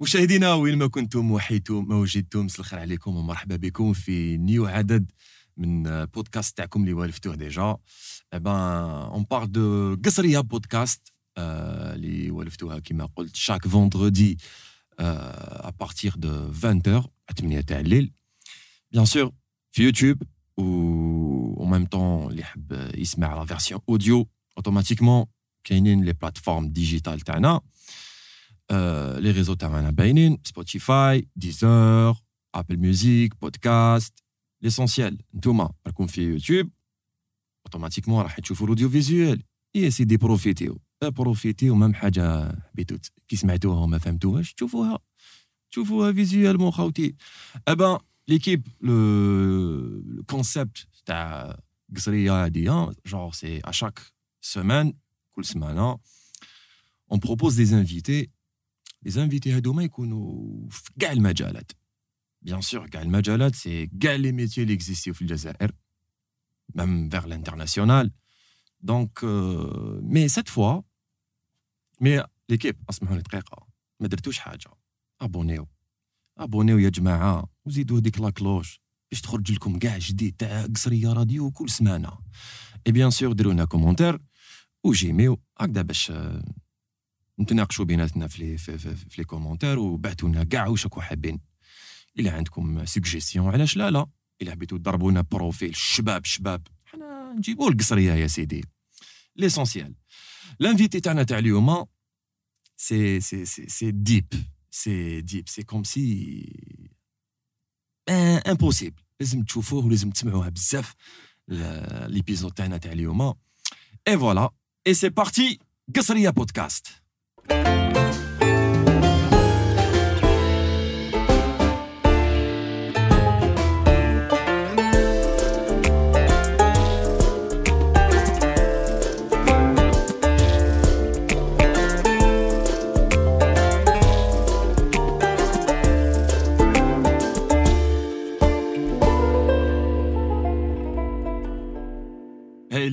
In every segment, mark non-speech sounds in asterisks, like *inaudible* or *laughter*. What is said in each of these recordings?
مشاهدينا وين ما كنتم وحيتم ما وجدتم مساء الخير عليكم ومرحبا بكم في nouveau عدد من بودكاست تاعكم اللي والفتوه déjà. Eh ben, on parle de قصرية بودكاست اللي والفتوها كما قلت chaque vendredi euh, à partir de 20h 8 تاع الليل bien sûr في يوتيوب و en même temps اللي يحب يسمع la version audio automatiquement كاينين les plateformes digitales تاعنا. les réseaux تاعنا باينين سبوتيفاي ديزر ابل ميوزيك podcast l'essentiel نتوما راكم في يوتيوب automatiquement راح تشوفوا ال audiovisuel يا سيدي profitez profitez même حاجة حبيتو كي سمعتوها وما فهمتوهاش تشوفوها تشوفوها visuellement خاوتي ابا l'équipe le concept تاع قصريه هاديه genre c'est à chaque semaine كل سمانه on propose des invités les invités هادوما يكونوا في كاع المجالات bien sûr كاع المجالات c'est كاع les métiers اللي اكزيستيو في الجزائر même vers l'international donc mais cette fois mais l'équipe اسمحوا لي دقيقه ما درتوش حاجة abonnez abonnez يا جماعة وزيدوا هذيك la cloche باش تخرج لكم كاع جديد تاع قصريه راديو كل سمانه et bien sûr ديروا لنا commentaires و j'aime هكذا باش نتناقشوا بيناتنا في في, في, في les commentaires وبعثوا لنا كاع واش راكم حابين. إلا عندكم سوجيستيون علاش لا؟ لا. إلا حبيتوا تضربونا profil شباب شباب. حنا نجيبوا القصرية يا سيدي. l'essentiel l'invité تاعنا تاع اليوم سي سي سي سي ديب سي ديب سي كوم سي امبوسيبل لازم تشوفوه ولازم تسمعوها بزاف ليبيزود تاعنا تاع اليوم اي فوالا اي سي بارتي قصريه بودكاست هاي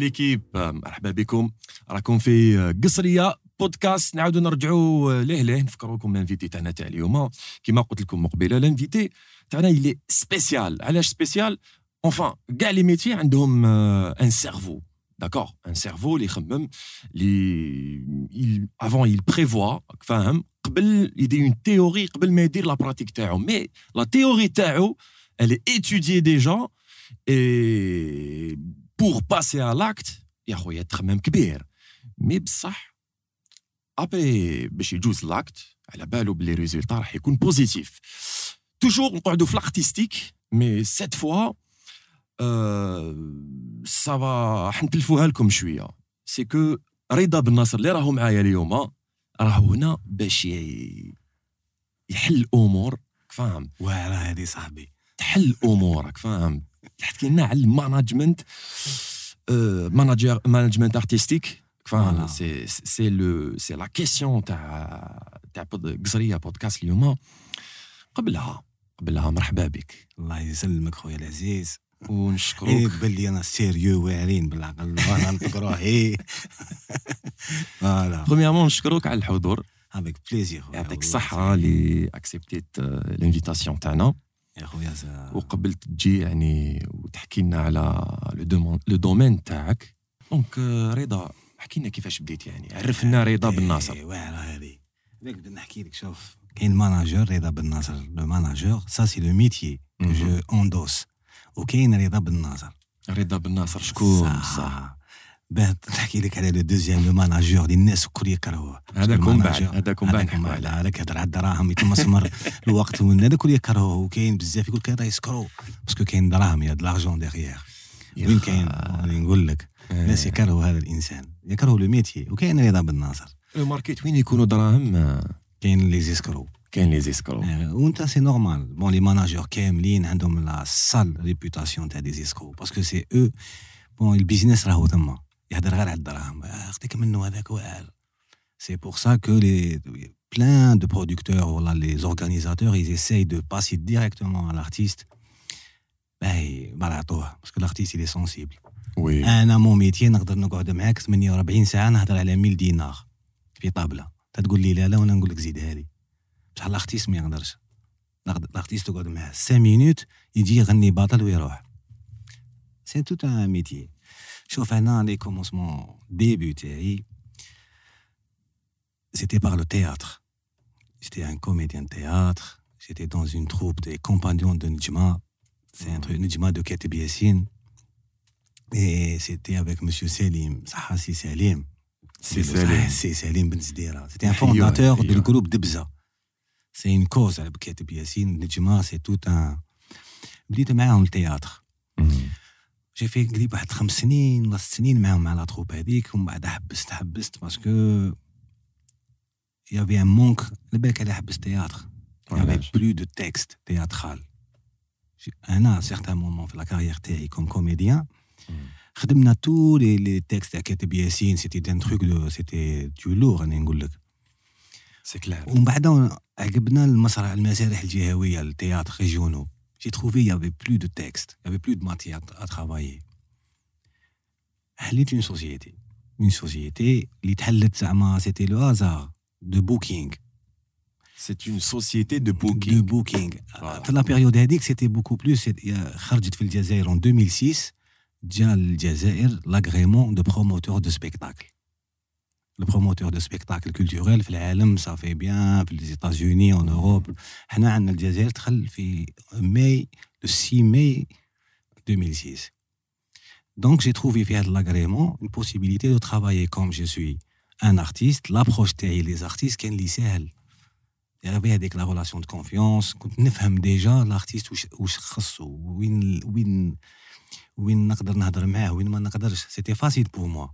l'équipe مرحبا بكم. راكم في قصرية بودكاست نعاودوا نرجعوا ليه ليه؟ نفكروكم ال invité تاعنا تاع اليوم. كما قلت لكم مقبله ال invité تاعنا il est spécial علاش spécial enfin كاع les métiers عندهم un cerveau d'accord un cerveau اللي يخمم اللي avant il prévoit فاهم؟ قبل يدير une théorie قبل ما يدير la pratique تاعو. mais la théorie تاعو elle est étudiée déjà et pour passer à l'acte يا خويا تخمم كبير. mais بصح أبي باش يجوز l'acte على بالو بلي résultat راح يكون positif. toujours نقعدوا في ال artistique mais cette fois ça va راح نتلفوها لكم شوية. c'est que رضا بن ناصر اللي راهو معايا اليوم راهو هنا باش يحل امور فاهم؟ واعره هذه صاحبي. تحل امورك فاهم؟ تحكي لنا على ال management manager management artistique فاهم c'est c'est le c'est la question تاع تاع قصريه بودكاست اليوم قبلها قبلها مرحبا بك الله يسلمك خويا العزيز. *laughs* ونشكروك. إيه تبان لي أنا sérieux واعرين بالعقل. وأنا نطق روحي voilà premièrement نشكروك على الحضور. avec plaisir يعطيك الصحة اللي acceptيت ال invitation تاعنا. يا خويا وقبلت تجي يعني وتحكي لنا على le domaine تاعك. donc رضا احكي لنا كيفاش بديت يعني. عرفنا رضا بن ناصر. واعره هذه. هذاك بدنا نحكي لك شوف كاين manager رضا بن ناصر. le manager ça c'est le métier مهم. jeu en dos وكاين رضا بن ناصر. رضا بن ناصر شكون؟ صح. باه نحكي لك على le deuxième le manager اللي الناس الكل يكرهوه هذاك من بعد هذاك من بعد. هذاك عليه. هذاك يهضر على الدراهم يتمسمر الوقت وين هذا الكل يكرهوه وكاين بزاف يقول لك هذا escroc parce que كاين دراهم y a de l'argent derrière وين كاين؟ نقول لك. الناس إيه. يكرهوا هذا الإنسان يكرهوا le métier وكاين رضا بن ناصر le market وين يكونوا دراهم؟ آه، كاين les escrocs كاين les escrocs آه، وأنت c'est normal. bon les managers كاملين عندهم la sale réputation تاع des escrocs. parce que c'est أو bon ال business راهو تما يهضر غير على الدراهم. آه، خديك منه هذاك واعر c'est pour ça que les plein de producteurs voilà les organisateurs ils essayent de passer directement à l'artiste. باهي ما نعطوه parce que ال artiste il est sensible. oui أنا mon métier نقدر نقعد معاك 48 ساعة نهضر على 1000 دينار في طابلة تقول لي لا لا وأنا نقول لك زيدها لي بصح ال artiste ما يقدرش ال artiste تقعد معاه 5 minutes يجي يغني باطل ويروح سي توت ان ميتي شوف أنا لي كومونسمون ديبي تاعي c'était par le théâtre. J'étais un comédien de théâtre. J'étais dans une troupe des compagnons de Nijma. C'est un truc Nijma de Keteb Yassine. Et c'était avec M. Selim, Sahassi Selim. C'est Salim. C'est Selim Ben Zdira. C'était un fondateur Aïe, du aïe. groupe Dibza. C'est une cause avec Keteb Yassine. Nijma, c'est tout un. بديت معاهم ال théâtre j'ai في قريب واحد خمس سنين ولا ست سنين معاهم مع la troupe هذيك ومن بعد حبست حبست parce que y avait un manque على بالك على حبس théâtre y avait علاش؟ plus de textes théâtrals أنا certain moment في la carrière تاعي comme comédien خدمنا tous les les textes تاع كاتب ياسين. c'était dans un truc de c'était de l'or راني نقول لك. c'est clair ومن بعد عقبنا المسرح المسارح الجهوية ال théâtres régionaux. j'ai trouvé y avait plus de textes y avait plus de matière à travailler حليت une société une société اللي تحلت زعما c'était le hasard de booking C'est une société de de booking. booking Voilà. في la période هذيك c'était beaucoup plus خرجت في الجزائر en 2006 جا الجزائر l'agrément de promoteur de spectacles le promoteur de spectacles culturels في العالم ça fait bien في les États-Unis en Europe حنا عندنا الجزائر دخل في mai le 6 ماي 2006 Donc j'ai trouvé في هذا l'agrément une possibilité de travailler comme je suis un artiste l'approche تاعي les artistes كان لي ساهل y avait هذيك la relation de confiance كنت نفهم déjà l'artiste واش واش خصو وين وين وين نقدر نهضر معاه وين ما نقدرش. c'était facile pour moi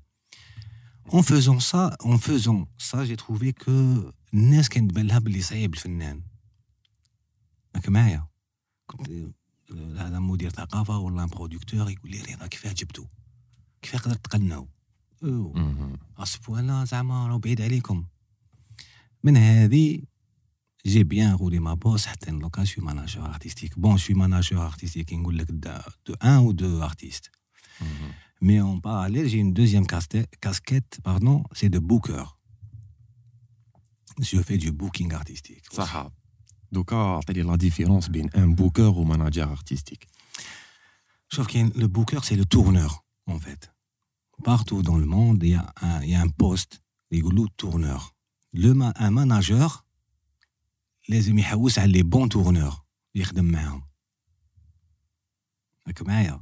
en faisant ça en faisant ça j'ai trouvé que الناس كانت تبان لها باللي صعيب الفنان. راك معايا. كنت هذا مدير ثقافة ولا un producteur يقول لي رضا كيفاه جبتو. كيفاه قدرت. Mhm. à ce point-là زعما راه بعيد عليكم. من هذه j'ai bien roulé ma bosse حتى دوكا je suis manager artistique bon je suis manager artistique نقول لك d'un ou deux artistes Mhm. مي اون باراليل جي une deuxième casquette, casquette pardon, c'est de booker. Je fais du booking artistique. صح دوكا عطيني لا ديفيرونس بين ان بوكر وماناجر ارتستيك Sauf que le booker, c'est le tourneur, en fait. Partout dans le monde, il y a un, il y a un poste, les tourneur. Le, ma- un manager, لازم يحوس على les bons tourneurs اللي يخدم معاهم. راك معايا؟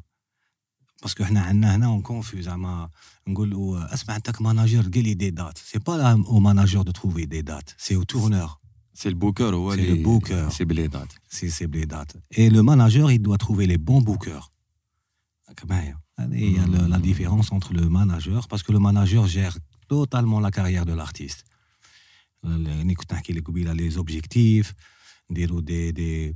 parce que حنا عندنا هنا une confusion زعما نقولوا اسمع انت manager قال لي des dates c'est pas au manager de trouver des dates c'est au tourneur c'est ال booker هو C'est اللي le booker. c'est plus les dates c'est c'est plus les dates et le manager il doit trouver les bons bookers راك معايا هذه هي Hmm. la différence entre le manager parce que le manager gère totalement la carrière de l'artiste اللي كنت نحكي لك قبيله les objectifs نديروا des des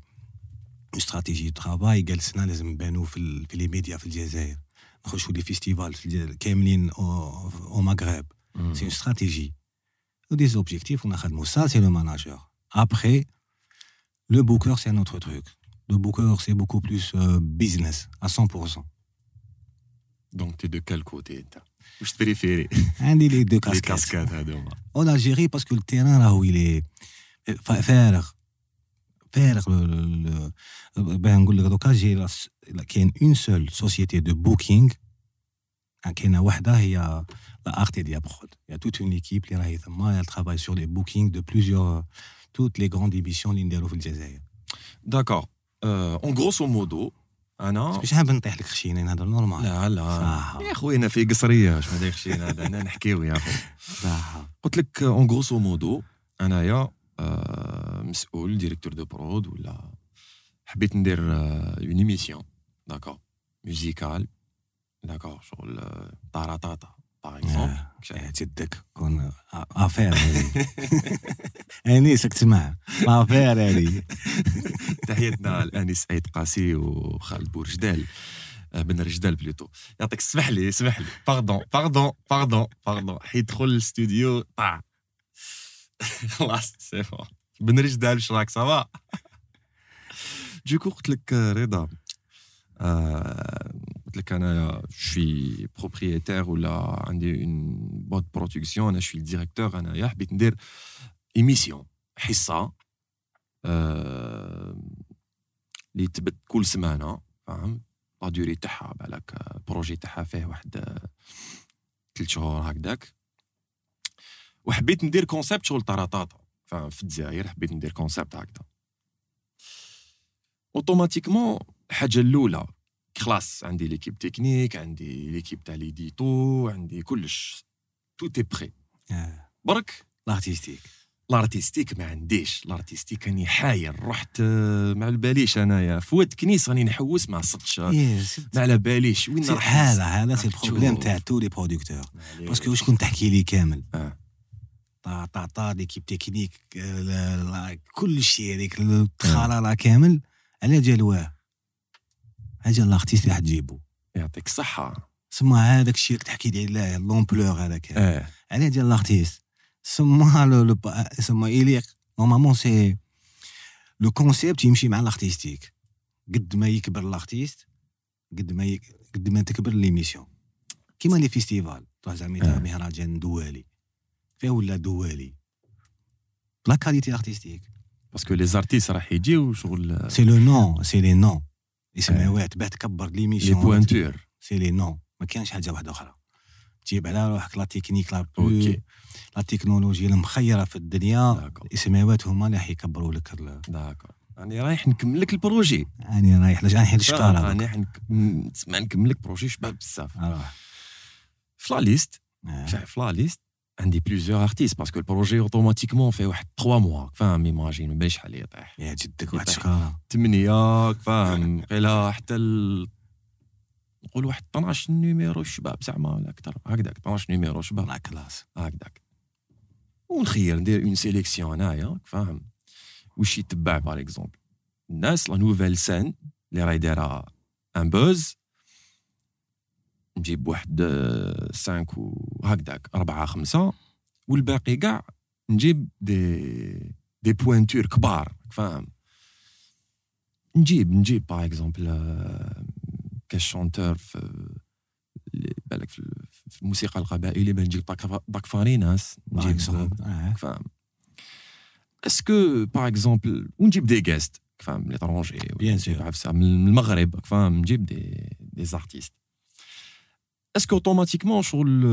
stratégies de travail جلسنا لازم نبانوا في ال- في les médias في الجزائر نخشوا des festivals في الجزائر كاملين أو أو المغرب C'est une stratégie. Ou des objectifs, on a خدموا. Ça, c'est le manager. Après, le booker, c'est un autre truc. Le booker, c'est beaucoup plus euh, business, à 100%. donc t'es de quel côté انت واش تبريفيري عندي les deux لي casquettes. casquettes هذوما En Algérie, parce que le terrain, là où il est fa- فارغ فارغ le- le- ben نقول لك دوكا جي لا- لا- كاين une seule société de booking كاينة وحده هي لا Artidia Prod y a toute une équipe اللي راهي تما elle travaille sur les bookings de plusieurs toutes les grandes émissions اللي نديرو في الجزائر d'accord en grosso modo أنا؟ مش حاب نطيح لك خشينين هذا normal لا لا صح. يا خويا أنا في قصرية شنو هذاك الشيء هذا أنا نحكيو *laughs* يا خو صح قلت لك en grosso modo انايا مسؤول directeur de prod ولا حبيت ندير une émission d'accord musicale d'accord شغل طاراطاطا par exemple آه، جدك qu'une affaire هذه انيسك تسمع affaire هذه تحياتنا لأنيس سعيد قاسي وخالد بورجدال آه، بن رجدال plutôt. يعطيك اسمح لي اسمح لي. pardon pardon pardon pardon حيدخل الاستوديو طاع. *laughs* خلاص سي بن رجدال واش راك ça va دوكا قلت لك آه، رضا آه، قلت لك أنا je suis propriétaire ولا عندي une boîte production أنا je suis ال directeur انايا حبيت ندير émission حصه اللي تبث كل سمانه فاهم la durée تاعها بالك projet تاعها فيه واحد ثلاث شهور هكذاك وحبيت ندير concept شغل طراطاطا فاهم في الجزائر حبيت ندير concept هكذا automatiquement الحاجة الأولى. خلاص عندي l'équipe technique عندي l'équipe تاع l'édito عندي كلش. tout est prêt آه. برك؟ l'artistique ال artistique ما عنديش. ال artistique راني حاير. رحت آه، ما على باليش انايا فوات كنيس راني نحوس ما صدتش. ما على باليش. وين راح؟ هذا هذا c'est ال problème تشوف. تاع tous les producteurs. parce que واش كنت تحكي لي كامل؟ آه. طا طا طا l'équipe technique آه، كل شيء هذيك التخالالة كامل. على جال واه حاجة ال artiste اللي حتجيبو يعطيك الصحة. سما هذاك الشيء اللي تحكي لي عليه l'ampleur هذاك. آه على ديال ال artiste سما لو سما يليق normalement c'est le concept يمشي مع ال artistique قد ما يكبر ال artiste قد ما يك... قد ما تكبر l'émission كيما les festivals تروح زعما آه. مهرجان دولي. فيه ولا دولي؟ la qualité artistique parce que les artistes راح يجيو شغل c'est le nom c'est les نون يسمعوها تباه تكبر l'émission pointures c'est les noms ما كانش حاجة واحدة أخرى. تجيب على روحك لا تكنيك لا أوكي. لا تكنولوجيا المخيرة في الدنيا. السماوات هما اللي راح يكبروا لك d'accord. راني رايح نكمل لك ال projet. يعني رايح لج رايح للشكاره راني رايح تسمع نكمل لك projet شباب بزاف. في la liste. آه. في la liste. عندي plusieurs artistes parce que ال projet automatiquement فيه واحد 3 mois فاهم imagine ما باليش شحال يطيح يا جدك واحد يطيح. شكاره ثمانية فاهم قيلا حتى ال... نقول واحد 12 numéros شباب زعما ولا أكثر هكذاك 12 numéros شباب la classe هكذاك ونخير ندير une sélection هنايا فاهم وش يتبع par exemple الناس la nouvelle scène اللي راهي دايره un buzz نجيب واحد آه، cinq وهكذاك أربعة خمسة والباقي كاع نجيب des des pointures كبار فاهم؟ نجيب نجيب par exemple كاش chanteur في اللي بالك في في الموسيقى القبائليه ben نجيب داك داك فاريناس نجيب نجيب آه. فاهم؟ est-ce que par exemple ونجيب des guests فاهم؟ l'étranger Bien sûr. عفسة من المغرب فاهم؟ نجيب des des artistes est-ce que automatiquement شغل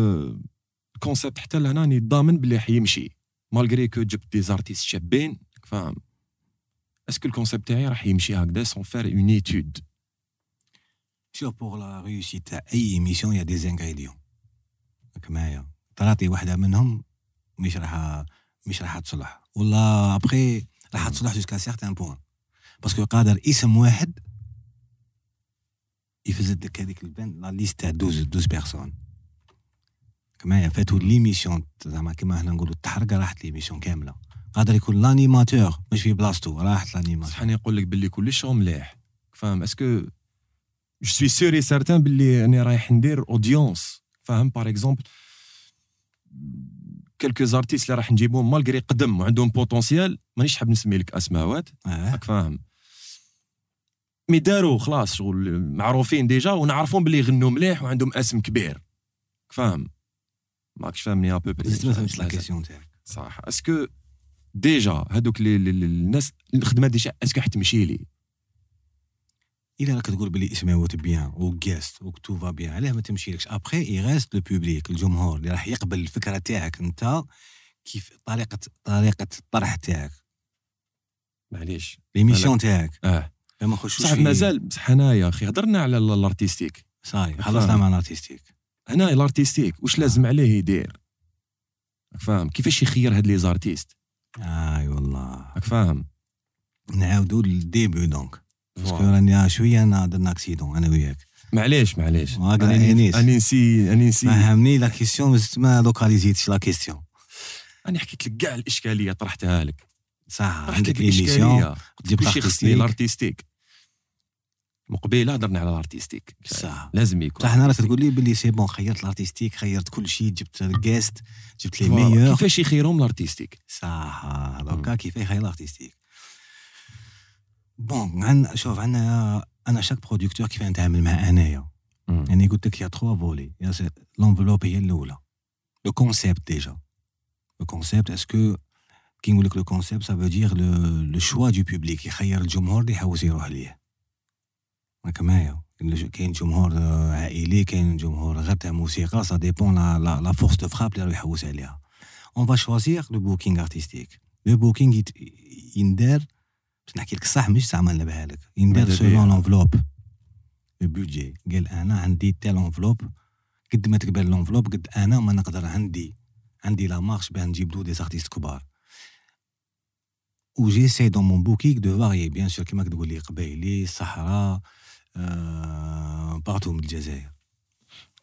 ال concept حتى لهنا راني ضامن بلي حيمشي malgré que جبت des artistes شابين فاهم؟ est-ce que ال concept تاعي راح يمشي هكذا sans faire une étude شوف pour la réussite تاع أي émission y a des ingrédients راك معايا تعطي واحدة منهم مش راح مش راح تصلح. ولا ابخي راح تصلح jusqu'à certain point parce que قادر اسم واحد يفزد لك هذيك ال ben la liste تاع 12 12 personnes معايا فاتو l'émission زعما كيما هنا نقولوا التحرقه راحت l'émission كامله قادر يكون l'animateur مش في بلاصتو راحت l'animateur صح نقول لك باللي كلش مليح. فاهم؟ est-ce que je suis sûr et certain باللي راني رايح ندير audience فاهم؟ par exemple quelques artistes اللي راح نجيبهم malgré قدم وعندهم potentiel مانيش حاب نسمي لك اسماوات آه. راك فاهم؟ مي داروا خلاص شغل معروفين déjà ونعرفون باللي يغنوا مليح وعندهم اسم كبير. فاهم؟ ماكش فاهمني ah bon زدت ما فهمتش la question تاعك صح. est-ce que déjà هذوك الناس الخدمه déjà est-ce que حتمشي لي؟ إلا راك تقول بلي اسماوات بيان وكاست وكتو فا بيان علاه ما تمشيلكش après il reste le public الجمهور اللي راح يقبل الفكرة تاعك أنت كيف طريقه طريقة الطرح تاعك. معليش. l'émission تاعك. آه. ما نخشوش صح في- مازال بصح هنايا أخي. هضرنا على ال- ال artistique. صاي. خلصنا مع ال artistique. هنا ال artistique واش لازم عليه يدير؟ فاهم كيفاش يخير هاد les artistes؟ آي والله. راك فاهم نعاودوا لل début donc. parce que. راني شوية أنا درنا accident أنا وياك. معليش معليش. راني نسي راني نسي. فهمني لا كيسيون ما لوكاليزيتش لا كيسيون راني حكيت لك كاع الاشكاليه طرحتها لك صح طرحت عندك émission تجيب ال artistique ال artistique مقبيله هضرنا على ال artistique. صح لازم يكون. صح أنا راك تقول لي بلي c'est bon خيرت ال artistique خيرت كل شيء جبت ال guests جبت les. meilleurs كيفاش يخيرهم ال artistique؟ صح دوكا كيف يخير ال artistique؟ bon عن شوف عندنا أنا chaque producteur كيف نتعامل مع أنايا. يعني قلت لك y a trois volets y a l'enveloppe هي الأولى. le concept déjà le concept parce que كي نقول لك le concept ça veut dire le choix du public يخير الجمهور اللي يحوس يروح ليه. راك معايا؟ كاين جمهور عائلي كاين جمهور غير تاع موسيقى. ça dépend la la, force de frappe اللي راه يحوس عليها. on va choisir le booking artistique le booking يندار باش نحكي لك الصح مش زعما نلبها لك. يندار selon l'enveloppe le budget قال أنا عندي telle enveloppe قد ما تكبر l'enveloppe قد أنا ما نقدر عندي عندي la marge باه نجيب de des artistes كبار. و j'essaie dans mon booking de varier bien sûr كيما تقول لي قبايلي الصحراء partout من الجزائر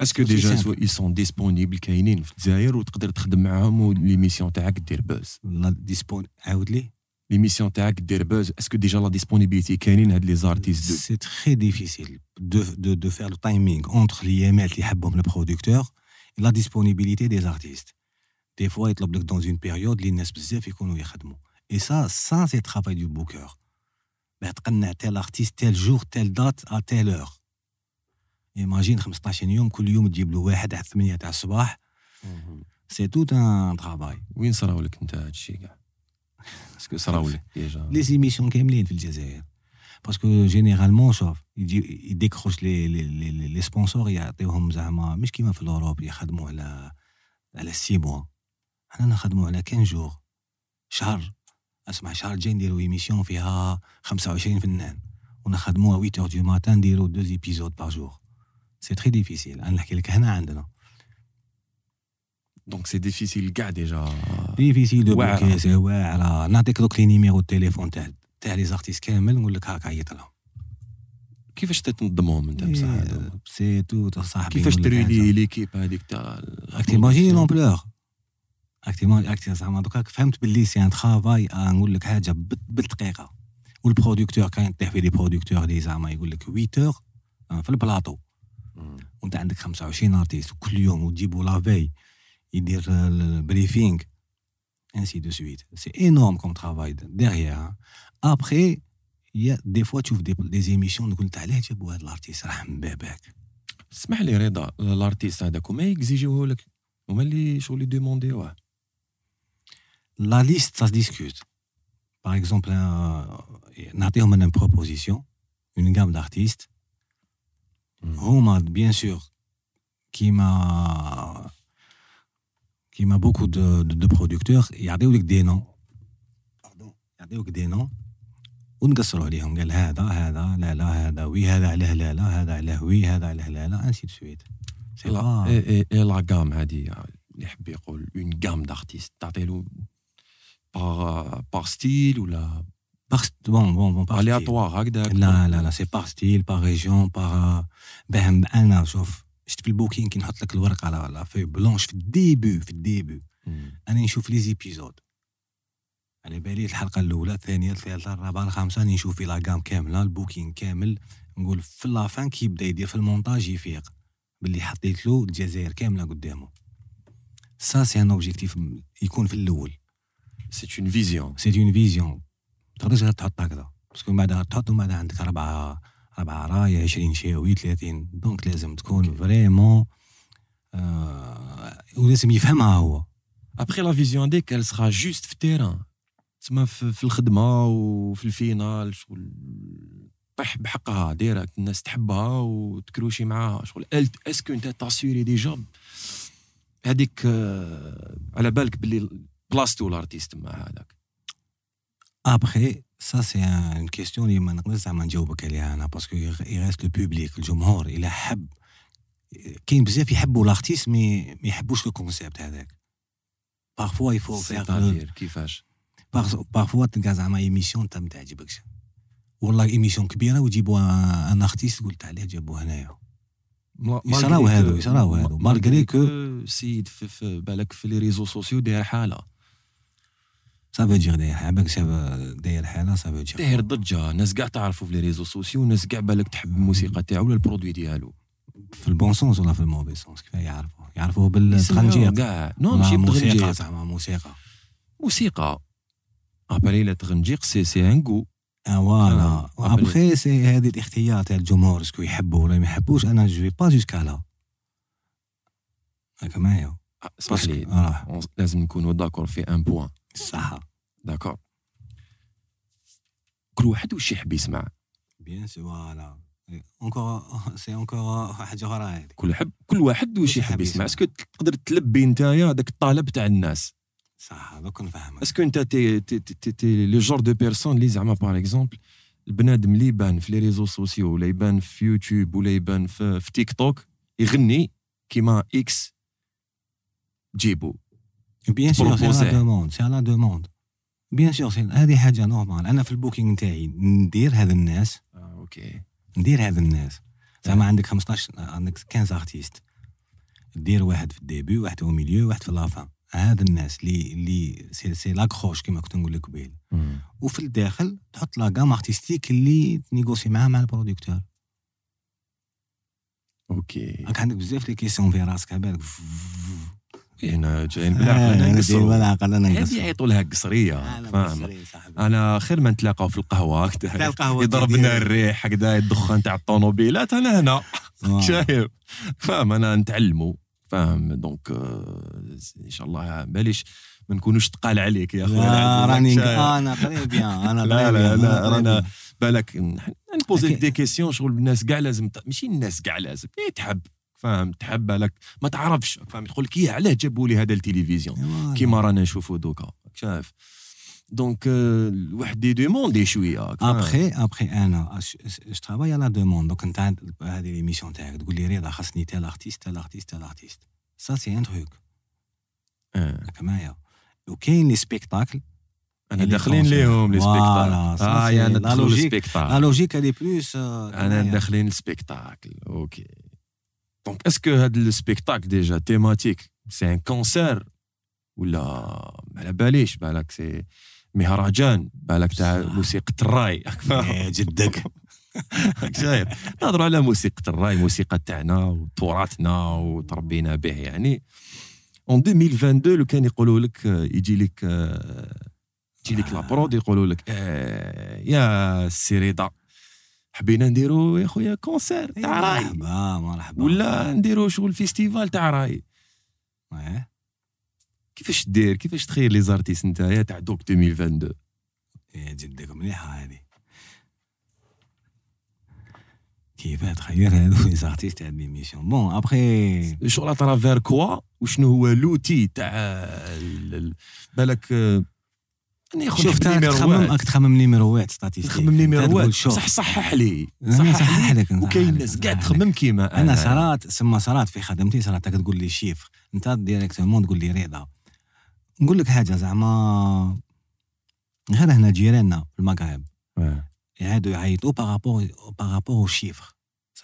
est-ce que déjà ils sont disponibles كاينين في الجزائر وتقدر تخدم معاهم و l'émission تاعك دير pause la dispon عاود لي l'émission تاعك دير pause est-ce que déjà la disponibilité كاينين هاد les artistes donc c'est تري ديفيسيل دو دو دو فير لو تايمينغ اونتر ليامات اللي يحبهم ال producteur la disponibilité des artistes des fois يطلب لك dans une période اللي الناس بزاف يكونوا يخدموا et ça ça c'est travail de booker باه تقنع tel artiste tel jour telle date à telle heure imagine 15 يوم كل يوم تجيب له واحد على 8 تاع الصباح سي توت ان ترافاي وين صراو لك انت هادشي كاع est-ce que صراو لك ديجا لي زيميسيون كاملين في الجزائر parce que généralement شوف يجي يديكروش لي لي لي, لي سبونسور يعطيوهم زعما مش كيما في l'Europe يخدموا على على six mois حنا نخدموا على 15 jours شهر أسمع شهر الجاي نديرو émission فيها 25 فنان ونخدموها 8 du matin نديرو deux épisodes par jour c'est très difficile أنا نحكي لك هنا عندنا. donc c'est difficile كاع déjà difficile de booker c'est واعرة. نعطيك دوك les numéros التليفون تاع تاع les artistes كامل نقول لك هاك عيط لهم كيفاش تنظمهم أنت بصح c'est tout صاحبي كيفاش تري l'équipe هذيك تاع t'imagines l'ampleur exactement exactement زعما دوكا فهمت باللي c'est un travail نقول لك حاجة بالدقيقة. وال producteur كاين يطيح في des producteurs اللي زعما يقول لك 8 heures في البلاطو. وانت عندك 25 artistes وكل يوم وتجيبوا لافي يدير ال briefing ainsi de suite c'est énorme comme travail derrière après y a des fois تشوف des, émissions تقول تاع علاه جابوا هذا l'artiste راح مباباك اسمح لي رضا l'artiste هذاك هما يexigيوه لك هما اللي شغل يdemandيوه la liste ça se discute. Par exemple, نعطيهم أنا proposition une gamme d'artistes. هما bien sûr كيما كيما beaucoup de de producteurs يعطيو لك des noms يعطيوك des noms ونقصروا عليهم قال هذا هذا لا لا هذا oui هذا عليه لا لا هذا عليه oui هذا عليه لا لا ainsi de suite c'est la اي la gamme هذه اللي يحب يقول une gamme d'artistes تعطي له par, par style ou la par, bon, bon, bon, par aléatoire هكذا لا لا لا c'est par style par région par bah أنا شوف شفت في ال booking كي نحط لك الورق على لا في planche في ال début في ال début أنا نشوف les épisodes على بالي الحلقة الاولى الثانية الثالثه الرابعه الخامسه راني نشوف في la gamme كامله ال booking كامل نقول في la fin كي يبدا يدير في المونتاج يفيق باللي حطيت له الجزائر كامله قدامه ça c'est un objectif يكون في الأول c'est une vision c'est une vision تقدرش غير تحط هكذا؟ parce que من بعد تحط ومن بعد عندك أربعة أربعة راي 20 شاوي 30 donc لازم تكون vraiment آه ولازم يفهمها هو. après la vision ديك ال sera juste في ال terrain تسمى في الخدمة وفي ال final شغل طيح بحقها. direct الناس تحبها وتكروشي معاها. شغل est-ce que انت تاسيوري déjà هذيك على بالك باللي بلاصتو ال artiste مع هذاك après ça c'est une question اللي ما نقدرش زعما نجاوبك عليها أنا parce que il reste le public الجمهور إلى حب كاين بزاف يحبوا ال artiste mais ما يحبوش le concept هذاك parfois يفو فيغ كيفاش بارفوا تلقى زعما émission انت ما تعجبكش والله émission كبيره ويجيبوا un artiste قلت عليه جابوه هنايا يصراو هادو يصراو هادو malgré que السيد في بالك في les réseaux sociaux داير حاله ça veut dire داير عباك داير حاله ça veut dire داير ضجه ناس كاع تعرفوا في les réseaux sociaux ناس كاع بالك تحب الموسيقى تاعو ولا ال produit ديالو في ال bon sens ولا في ال mauvais sens كيف يعرفوا يعرفوه بالتغنجيق كاع non ماشي موسيقى زعما موسيقى موسيقى après لا تغنجيق c'est c'est un coup voilà après c'est هذه الاختيار تاع الجمهور est-ce que يحبوا ولا ما يحبوش أنا je bah jusqu'à là هاكا معايا اسمح لي لازم نكونوا d'accord في un point صح d'accord. كل واحد واش يحب يسمع. bien c'est voilà encore c'est encore حاجة أخرى هذه كل واحد كل واحد واش واش يحب يسمع. est-ce que تقدر تلبي نتايا داك الطلب تاع الناس. صح دوك نفهمك est-ce que انت t'es t'es t'es, t'es, les genres de personnes اللي زعما par exemple البنادم اللي يبان في les réseaux sociaux ولا يبان في يوتيوب ولا يبان في, في تيك توك يغني كيما إكس جيبو. bien sûr c'est. لا demande c'est la demande bien sûr هذه حاجة normale أنا في ال booking نتاعي ندير هذا الناس. OK ندير هذا الناس. زعما عندك 15 عندك 15 artistes دير واحد في ال début واحد في ال milieu واحد في la fin هذا الناس اللي اللي c'est c'est l'accroche كما كنت نقول لك قبيل. وفي الداخل تحط la gamme artistique اللي تنيغوسي معاه مع ال producteur. OK راك عندك بزاف les questions في راسك على بالك هنا جايين بالعقل أنا نقصروا بالعقل أنا يعيطوا لها قصرية فاهم؟ أنا خير ما نتلاقاو في القهوة. *laughs* هكذا القهوة يضربنا ديالي. الريح هكذا الدخان تاع الطوموبيلات أنا هنا. *laughs* آه. شايف؟ فاهم؟ أنا نتعلموا فاهم؟ دونك آه، إن شاء الله باليش ما نكونوش تقال عليك يا لا خويا راني شايف؟ أنا بيان أنا لا لا *laughs* لا رانا. بالك نبوزي. دي كيسيون شغل الناس كاع لازم ماشي الناس كاع لازم إيه تحب؟ فاهم تحب بالك ما تعرفش فاهم تقول لك إيه علاه جابوا لي هذا التلفزيون؟ فوالا. كيما رانا نشوفوا دوكا شايف؟ دونك آه، الواحد دي دوموندي شوية؟ ابخي ابخي أنا je travaille على demande donc انت هذه l'émission تاعك. تقول لي رضا خاصني tel artiste tel artiste tel artiste ça c'est un truc. راك معايا وكاين les spectacles أنا داخلين. ليهم les spectacles آه يا أنا la logique. la logique اللي plus أنا داخلين ال spectacle OK. donc est-ce que هاد ال spectacle déjà thématique c'est un concert ولا ما على باليش بالك c'est مهرجان بالك تاع. موسيقى الراي جدك راك شايف نهضروا على موسيقى الراي موسيقى تاعنا وتراثنا وتربينا به يعني en 2022 لو كان يقولوا لك يجي لك يجي لك la prod يقولوا لك آه، يا سي رضا حبينا نديروا يا خويا concert تاع راي. مرحبا مرحبا. ولا نديروا شغل festival تاع راي. إيه. كيفاش دير كيفاش تخيل les artistes نتايا تاع دوك 2022 يا جدك مليحه هذه كيف تخير هذو les artistes تاع l'émission bon après شغل à travers quoi؟ وشنو هو l'outil تاع ال- ال- بالك ياخذ شوف numéro تخمم واحد راك تخمم نيميروات statistiques. نخمم numéro واحد صح صحح لي. صحح لي. لك، وكاين ناس لك. تخمم كيما أنا صارات سما صارات في خدمتي صارات راك تقول les chiffres أنت directement تقول لي رضا. نقول لك حاجة زعما. غير هنا جيراننا في المغرب. آه. يعادوا يعيطوا par rapport par rapport au chiffre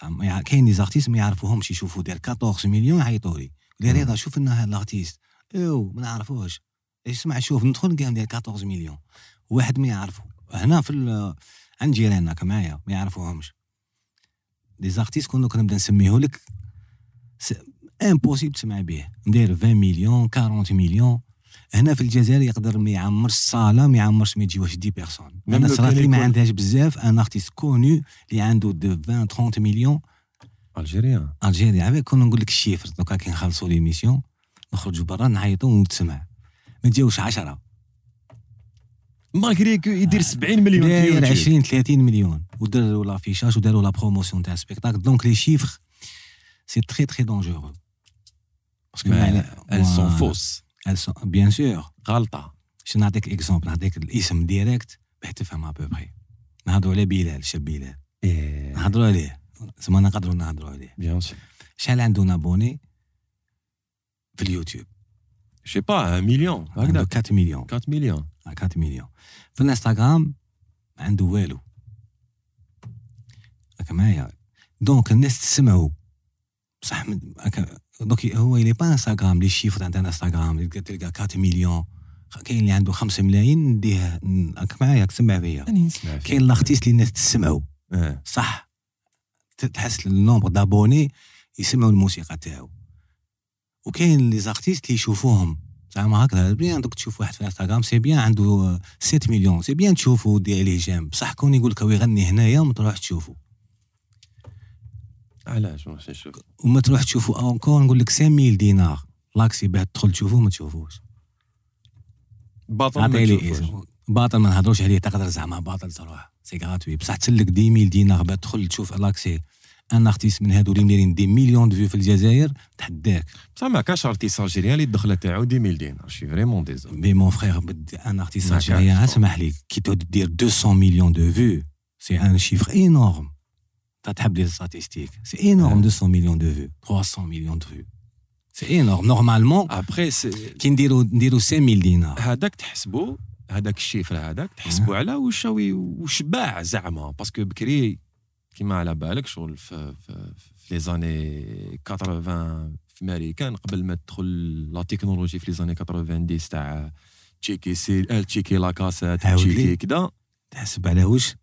زعما كاين des artistes ما يعرفوهمش يشوفوا داير 14 مليون يعيطوا لي. لي رضا شوف لنا هذا ال artiste ايوا ما نعرفوش اسمع شوف ندخل نلقاهم داير 14 مليون. واحد ما يعرفه. هنا في ال- عند جيراننا كا معايا ما يعرفوهمش. des artistes كنا كنا نبدا نسميه لك. impossible تسمع به ندير 20 مليون 40 مليون. هنا في الجزائر يقدر ما يعمرش صالة ما يعمرش ما يجيوش 10 personnes أنا لي ما عندهاش بزاف. un artiste connu اللي عنده de 20 30 مليون. algérien algérien عباك كنا نقول لك ال chiffre دوكا كي نخلصوا l'émission نخرجوا برا نعيطوا ونتسمع. ما تجاوش 10 malgré que يدير 70 مليون في داير يوتيوب 20 30 مليون وداروا l'affichage وداروا la promotion تاع spectacle donc les chiffres c'est très très dangereux parce que elles sont fausses elles sont bien sûr. غلطه باش نعطيك exemple نعطيك الاسم direct باش تفهم ابو بخي نهضروا على بلال شاب بلال إيه نهضروا عليه زعما نقدروا نهضروا عليه bien sûr شحال عنده abonnés في اليوتيوب je sais pas مليون عنده هكذا 4 مليون 4 مليون 4 مليون في الانستغرام عنده والو راك معايا donc الناس تسمعوا بصح دوك هو اللي با انستغرام les chiffres تاع انستغرام تلقى 4 مليون كاين اللي عنده 5 ملايين نديه راك معايا تسمع فيا. كاين ال artiste اللي الناس تسمعوا صح تحس ال nombre d'abonnés يسمعوا الموسيقى تاعو وكاين les artistes اللي يشوفوهم. زعما هكذا bien دوك تشوف واحد في الانستغرام c'est bien عنده 7 مليون. c'est bien تشوفو دير عليه j'aime. بصح كون يقول لك يغني هنايا ما تروح تشوفو. علاش؟ واش نشوف. وما تروح تشوفو. encore نقول لك 5000 دينار. l'accès باه تدخل تشوفو ما تشوفوش. باطل ما تشوفوش. باطل ما نهضروش عليه تقدر زعما باطل تروح. c'est gratuit بصح تسلك 10000 دينار باش تدخل تشوف l'accès un artiste من هادو اللي مديرين des millions de vues في الجزائر تحداك بصح ما كاش artiste algérien اللي الدخله تاعو 10000 دينار je suis vraiment désolé mais mon frère un artiste ما algérien كانش. اسمح لي كي تعود دير 200 مليون de vues c'est un chiffre énorme تا تحب les statistiques c'est énorme آه. 200 مليون de vues 300 مليون de vues c'est énorme normalement après كي نديرو نديرو 5000 دينار هذاك تحسبو هذاك ال chiffre هذاك تحسبو على واش راهي- واش باع زعما parce que بكري كيما على بالك شغل في في, في les années 80 في أمريكان قبل ما تدخل la technologie في les années 90 تاع تشيكي سي آه، تشيكي la cassette. تشيكي كدا. تحسب على واش؟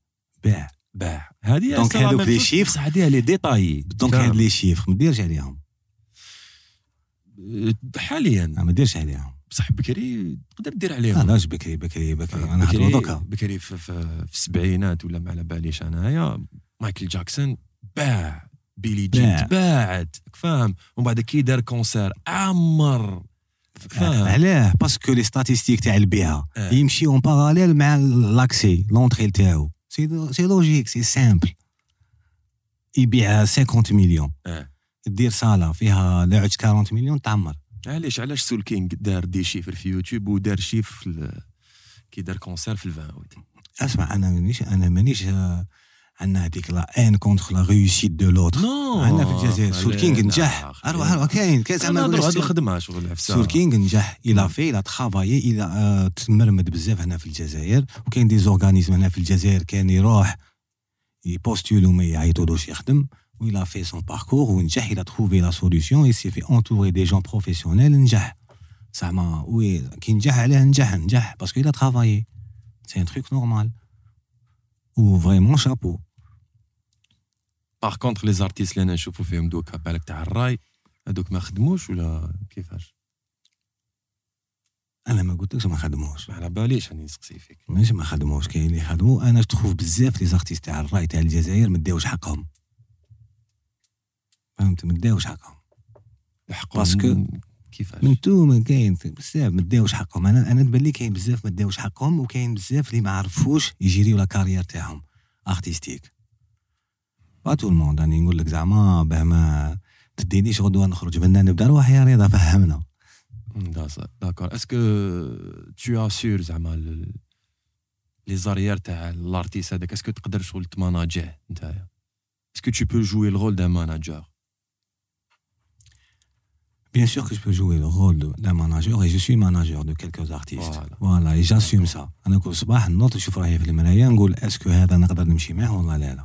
باع. باع. هذه donc هذوك les chiffres. بصح هذه les détails donc هاد les chiffres ما ديرش عليهم. حاليا. ما ديرش عليهم. بصح بكري تقدر دير عليهم. علاش بكري بكري بكري. أنا بكري بكري في, في, في السبعينات ولا ما على باليش أنايا. مايكل جاكسون باع Billie. Jean باعت فاهم ومن بعد كي دار concert عمر فاهم علاه parce que les statistiques تاع البيع. يمشي en parallèle مع l'accès l'entrée تاعو c'est logique c'est simple يبيع 50 مليون. دير صاله فيها عدت 40 مليون تعمر علاش علاش Soolking دار des chiffres في يوتيوب ودار chiffre في ال- كي دار concert في ال vingt août اسمع أنا مانيش أنا مانيش عندنا هذيك لا on est contre la réussite de l'autre non عندنا في الجزائر Soolking نجح. أروح أروح كاين كاين زعما زعما نقول هاد لك. الخدمة شغل عفسه Soolking نجح. il a fait il a travaillé il a آه، تمرمد بزاف هنا في الجزائر. وكاين des organismes هنا في الجزائر. كان يروح يبوستولو ما يعيطولوش يخدم و il a fait son parcours ونجح. il a trouvé la solution il s'est fait entourer des gens professionnels. نجح. زعما oui كي نجح عليه نجح نجح. parce que il a travaillé. C'est un truc normal. و vraiment chapeau par contre les artistes اللي أنا نشوفو فيهم دوكا بالك تاع الراي هذوك ما خدموش ولا كيفاش أنا ما قلتلكش ما خدموش على باليش راني نسقسي فيك ماشي ما خدموش كاين اللي خدموا أنا تخوف بزاف les artistes تاع الراي تاع الجزائر ما داوش حقهم فهمت ما داوش حقهم الحق parce que كيفاش من توما كاين بزاف ما داوش حقهم. أنا أنا تبان لي كاين بزاف ما داوش حقهم وكاين بزاف اللي ما عرفوش يجريو la carrière تاعهم artistique tout le monde راني نقول لك زعما باه ما تدينيش غدوة نخرج منا نبدا روح يا رضا فهمنا d'accord est-ce que tu assures زعما les arrières تاع ال artiste هذاك est-ce que تقدر شغل ت manager نتايا اسكو peux jouer le rôle d'un manager Bien sûr que je peux jouer le rôle d'un manager et je suis manager de quelques artistes. Voilà. Voilà, et j'assume ça. أنا كل صباح نوض نشوف روحي في المرايا نقول اسكو هذا نقدر نمشي معاه ولا لا لا.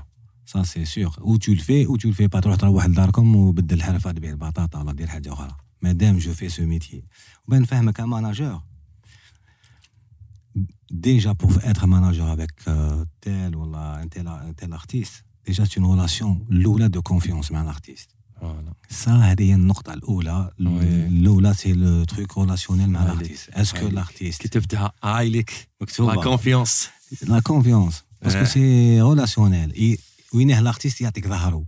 Ça c'est sûr. Ou tu le fais ou tu le fais pas تروح تروح لداركم وبدل الحرفة تبيع البطاطا ولا دير حاجة أخرى. مادام جو في سو ميتي. وبان نفهمك un manager. Déjà pour être manager avec euh, tel ou un tel, un tel artiste, déjà c'est une relation اللولا de confiance مع l'artiste. voilà Ça, هذه هي النقطة الأولى Oui. الأولى c'est le truc relationnel مع عليك. ال artiste est-ce que عليك. ال artiste كتبتها هايلك لا مكتوبة confiance لا confiance parce que Ouais. c'est relationnel وينه ال artiste يعطيك ظهره؟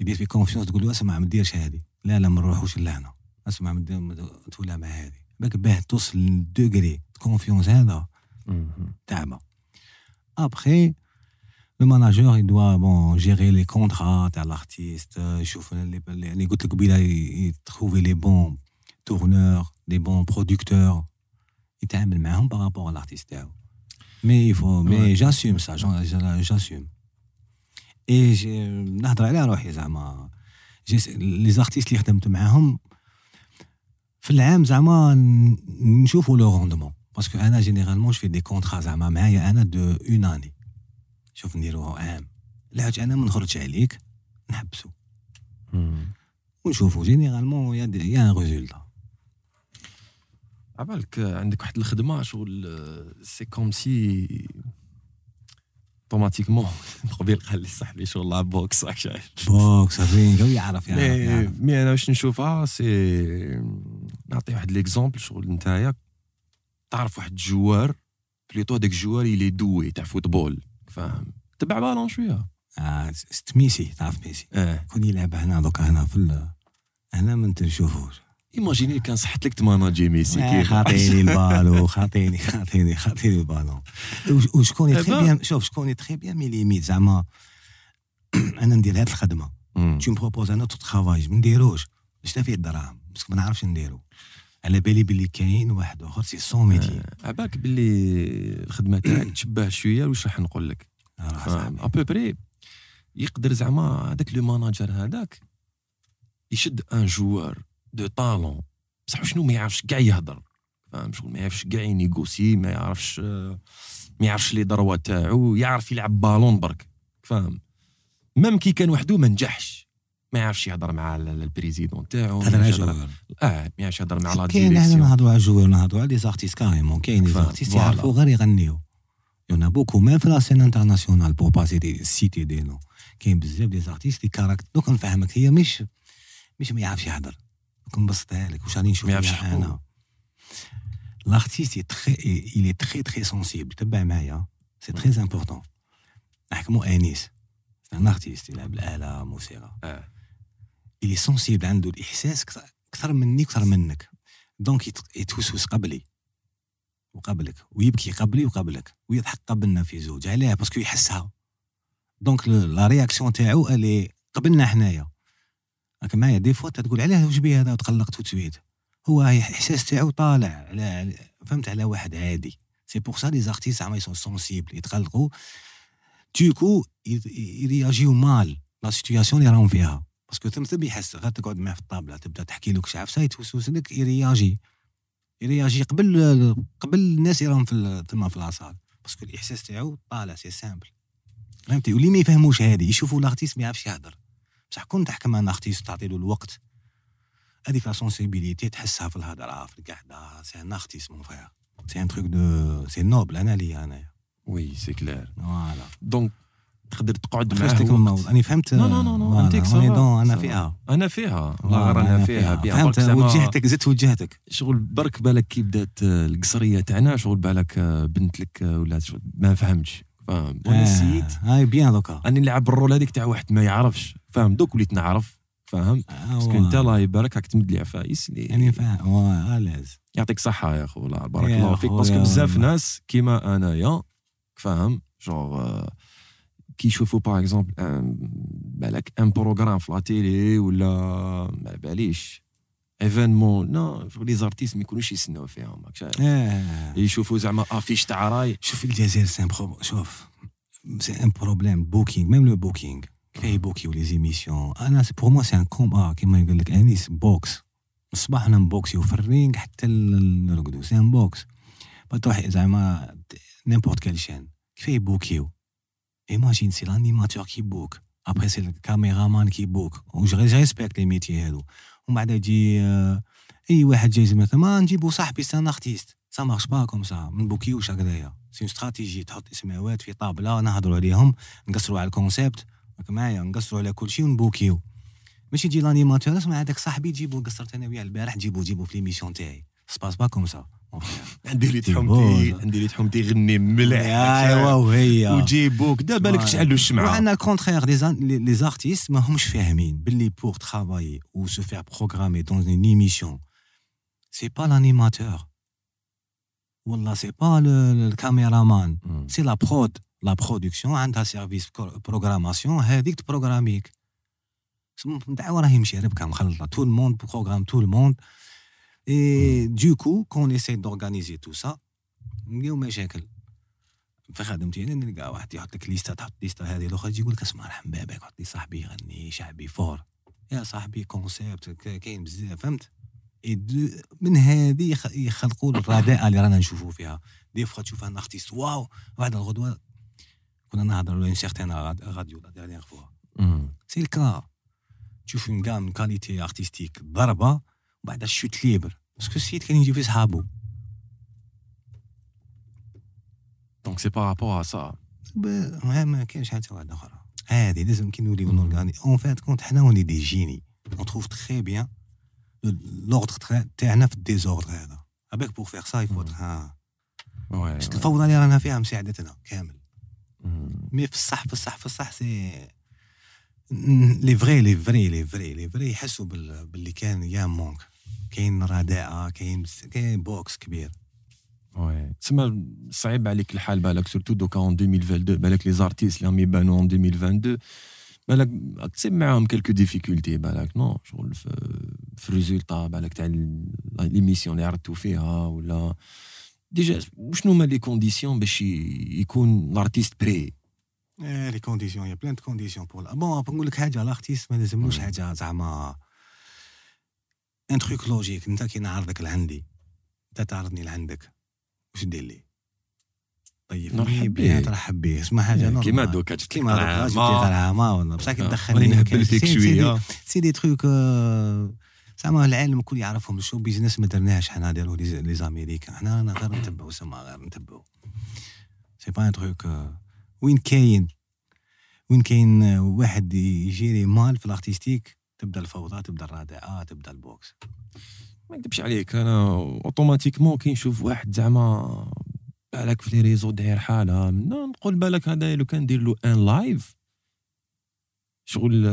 يدير في confiance تقول له أسمع ما ديرش هذه. لا لا ما نروحوش لهنا أسمع ما دير- ما تولى مع هذه. باك باه توصل لل degré confiance هذا. تعبه après le manager il doit bon gérer les contrats تاع l'artiste يشوف اللي اللي قلت لك قبيله يتروفي les bons tourneurs les bons producteurs يتعامل معاهم par rapport l'artiste تاعو mais il faut mais Ouais. j'assume ça j'assume et نهضر على روحي زعما. les artistes اللي خدمت معاهم في العام زعما نشوفوا le rendement. parce que أنا généralement في des contrats زعما معايا أنا d'un année. شوف نديرو عام. لحاج أنا ما نخرجش عليك نحبسو. ونشوفوا généralement y a y a un résultat. عبالك عندك واحد الخدمة شغل c'est comme si automatiquement قبيل قال لي صاحبي شغل لعب boxe راك شايف بوكس هذين قوي يعرف يعرف مي أنا واش نشوفها سي نعطي واحد ليكزومبل شغل نتايا تعرف واحد الجوار بليتو هذاك الجوار يلي دوي تاع فوتبول فاهم تبع بالون شوية ست ميسي تعرف ميسي آه كون يلعب هنا دوكا هنا في هنا ما تشوفوش ايماجيني كان صحت لك تماناجي ميسي كيف خاطيني البالو خاطيني خاطيني خاطيني البالون وش- وشكون تخي. بيان شوف شكون تخي بيان مي ليميت زعما أنا ندير هاد الخدمه me proposes un autre travail ما نديروش باش فيه الدراهم بس ما نعرفش نديرو على بالي باللي كاين واحد اخر c'est son métier عباك باللي الخدمه تاعك تشبه شوية واش راح نقول لك à peu près يقدر زعما هذاك le manager هذاك يشد un joueur de talent. بصح شنو ما يعرفش كاع يهضر. فاهم شغل؟ ما يعرفش كاع ينيغوسي ما يعرفش ما يعرفش les droits تاعو يعرف يلعب بالون برك. فاهم؟ même كي كان وحده ما نجحش. ما يعرفش يهضر مع ال- ال- ال président تاعو هذا ال joueur آه ما يعرفش يهضر مع la كاين direction نهضروا على ال joueur نهضروا على les artistes carrément كاين فاهم، artistes. يعرفوا غير يغنيو. y en a beaucoup même في la scène internationale pour passer des TV des non كاين بزاف des artistes des caractères donc نفهمك هي مش مش ما يعرفش يهضر دوك نبسطها لك واش راني نشوف. أنا l'artiste est très il est très très sensible. تبع معايا c'est très important نحكموا انيس c'est un artiste يلعب الاله موسيقى il est sensible عنده الاحساس كثر- أكثر مني أكثر منك donc يت- يتوسوس قبلي وقبلك ويبكي قبلي وقبلك ويضحك قبلنا في زوج علاه parce que يحسها donc la réaction تاعو الي قبلنا حنايا راك معايا des fois تقول علاه واش بيه هذا وتقلق tout de suite هو الاحساس تاعو طالع على فهمت على واحد عادي. c'est pour ça les artistes زعما ils sont sensibles يتقلقوا d'un coup يرياجيو mal la situation اللي راهم فيها parce que ثم ثم يحس غير تقعد معاه في الطابلة تبدأ تحكي له كش عفسة يتوسوس لك يرياجي يرياجي قبل قبل الناس اللي راهم في تما في la salle parce que الإحساس تاعو طالع c'est simple فهمتي؟ واللي ما يفهموش هذه يشوفوا لارتيست ما يعرفش يهضر. بصح كون تحكم أن ارتيست تعطي له الوقت هذيك لا سونسيبيليتي تحسها في الهضرة في القعدة سي أن ارتيست مون فير سي ان تروك دو سي نوبل أنا ليا انايا وي سي كلير فوالا دونك تقدر تقعد معاه وقت. أنا فهمت نو نو نو نو انتيك أنا. فيها. أنا فيها. لا أنا فيها. فهمت وجهتك زدت وجهتك. شغل برك بالك كي بدأت آه، القصرية تاعنا شغل بالك آه، بنت لك آه، ولا ما فهمتش. فاهم وأنا سيت هاي بيان دوكا. أني نلعب الرول هذيك تاع واحد ما يعرفش. فاهم؟ دوك وليت نعرف فاهم؟ باسكو انت الله يبارك راك تمد لي عفايس اللي يعني فاهم يعطيك صحة يا خو الله بارك الله فيك. باسكو بزاف. ناس كيما أنايا فاهم؟ جونغ آه، كي يشوفوا باغ اكزومبل بالك ان بروغرام في لا تيلي ولا ما باليش. ايفينمون نو لي زارتيست ما يكونوش يسناو فيهم آه. يشوفوا زعما affiche تاع راي. شوف الجزائر c'est un pro- شوف c'est un problème booking même le booking كيفاه يبوكيو les émissions أنا pour moi c'est un combat كيما يقول لك انيس boxe الصباح أنا نبوكسيو في ال ring حتى نرقدو c'est un boxe pas تروح زعما n'importe quelle chaîne كيفاه يبوكيو imagine c'est l'animateur qui booke après c'est ال caméraman qui booke je respecte les métiers هادو ومن بعد يجي اي واحد جاي زعما ما نجيبو صاحبي c'est un artiste ça marche pas comme ça ما نبوكيوش هكذايا c'est stratégie تحط اسماوات في طابله نهضروا عليهم نقصروا على ال concept راك معايا نقصروا على كل شيء ونبوكيو. ماشي يجي l'animateur اسمع هذاك صاحبي جيبو قصرت أنا وياه البارح جيبو جيبو في l'émission تاعي. ça se passe pas comme ça. عندي اللي تي تحمتي بوز. عندي اللي تحمتي يغني مليح. ايوا وهي. وجيبوك. دا بالك تشعلوا الشمعة؟ وعندنا ال contraire les les artistes ما همش فاهمين. باللي pour travailler ou se faire programmer dans une émission c'est pas l'animateur. والله c'est pas le, le caméraman. مم. c'est la prod la production عندها service programmation هذيك تبروغراميك. دعوة راهي ماشي ربكة مخلطة. tout le monde programme tout le monde et du coup qu'on essaye d'organiser tout ça نلقاو مشاكل في خدمتي أنا نلقى واحد يحط لك ليستا تحط ليستا هذه الاخرى يجي يقول لك اسمع رحم بابك حط لي صاحبي يغني شعبي fort يا صاحبي concept كاين بزاف فهمت من هذه يخ- يخلقوا الرداءه اللي رانا نشوفوا فيها des fois تشوف un artiste waouh بعد الغدوه كنا نهضروا un certain radio la dernière fois مم. c'est le cas تشوف un écart من qualité artistique ضربه وبعد شوت ليبر باسكو السيد كان يجي في صحابو دونك سي بارابور ا سا ب- ما ما كاينش حاجة واحدة أخرى هذه لازم كي نوليو نورغاني اون فات كونت حنا وني دي جيني اون تروف تخي بيان لوردر تاعنا في الديزوردر هذا ابيك بور فيغ سا يفوت ها وي شفت الفوضى اللي رانا فيها مساعدتنا كامل مم. مي في الصح في الصح في الصح سي les vrais les vrais les vrais les vrais يحسوا بال- باللي quand y a manque كاين رادعه كاين كاين بوكس كبير وي تسمى صعيب عليك الحال بالك surtout دوكا en 2022 بالك les artistes اللي راهم يبانوا en 2022 بالك تصيب معاهم quelques difficultés بالك non شغل في, في ال résultat بالك تاع l'émission اللي عرضتو فيها ولا déjà وشنو هما les conditions باش يكون ال artiste prêt les conditions y a plein de conditions pour bon نقول لك حاجة ال artiste ما لازملوش حاجة زعما un truc logique انت كي نعرضك لعندي انت تعرضني لعندك واش دير لي طيب نرحب بيه. ترحب به اسمها حاجة كيما. دوكا جبت كيما دوكا جبت لي غرامه بصح كي تدخلني نهبل فيك شوية c'est des trucs زعما العالم الكل يعرفهم ال show business ما درناهش حنا داروا les Américains حنا غير نتبعوا سما غير نتبعوا c'est pas un truc وين كاين؟ وين كاين واحد يجيري مال في ال artistique تبدأ الفوضى تبدأ الرادعة تبدأ البوكس. ما نكذبش عليك أنا automatiquement كي نشوف واحد زعما بالك في les réseaux داير حالة نقول بالك هذا لو كان ندير له un live شغل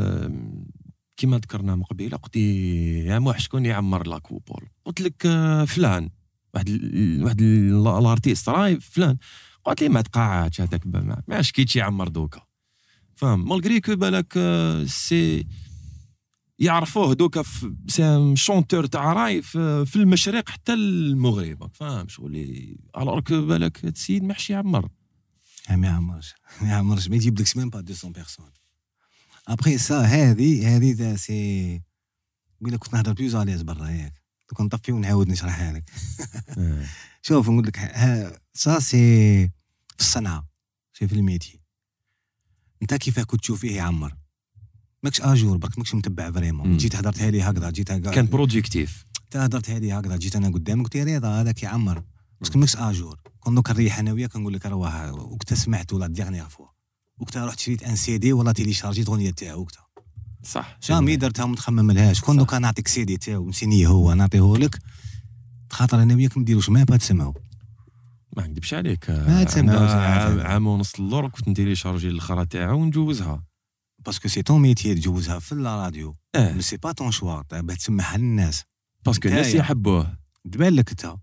آم، كيما ذكرنا من قبيلة قلت يا موح شكون يعمر la Coupole؟ قلت لك آه، فلان. واحد واحد ال- ال artiste راي فلان. قلت لي ما تقاعدش هذاك ما شكيتش يعمر دوكا. فاهم malgré que بالك آه، c'est يعرفوه دوكا c'est chanteur تاع راي في, المشرق حتى المغرب. فاهم شغل alors que بالك السيد ما حش يعمر. ما يعمرش ما يعمرش ما يجيب لكش même pas 200 personnes après ça هذه هذه c'est لك كنت نهضر plus à l'aise برا ياك. دوك نطفي ونعاود نشرحها لك. *laughs* شوف نقول لك ها- سا سي في الصنعة. سي في ال métier أنت كيف كنت تشوف فيه يعمر ماكش à jour برك ماكش متبع vraiment. جيت هضرتها لي هكذا جيت هكذا كان productif أنت هضرتها لي هكذا جيت أنا قدامك قلت لي رضا هذاك يعمر parce que ماكش à jour quoi دوك نريح أنا وياك نقول لك رواه وقت سمعت و la dernière fois وقت رحت شريت un CD ولا télécharg يت اغنيه تاعو وقتها. صح. jamais درتها وما تخمملهاش quoi. دوكا نعطيك سي دي تاعو مسيني هو نعطيه لك. خاطر أنا وياك ما نديروش même pas تسمعوا ما نكذبش عليك. ما تسمعوش عام, ونص اللور كنت ن télécharger الاخرى تاعو ونجوزها. parce que c'est ton métier تجوزها في الراديو آه mais c'est pas ton choix باه تسمعها للناس parce que الناس. يحبوه تبان لك انت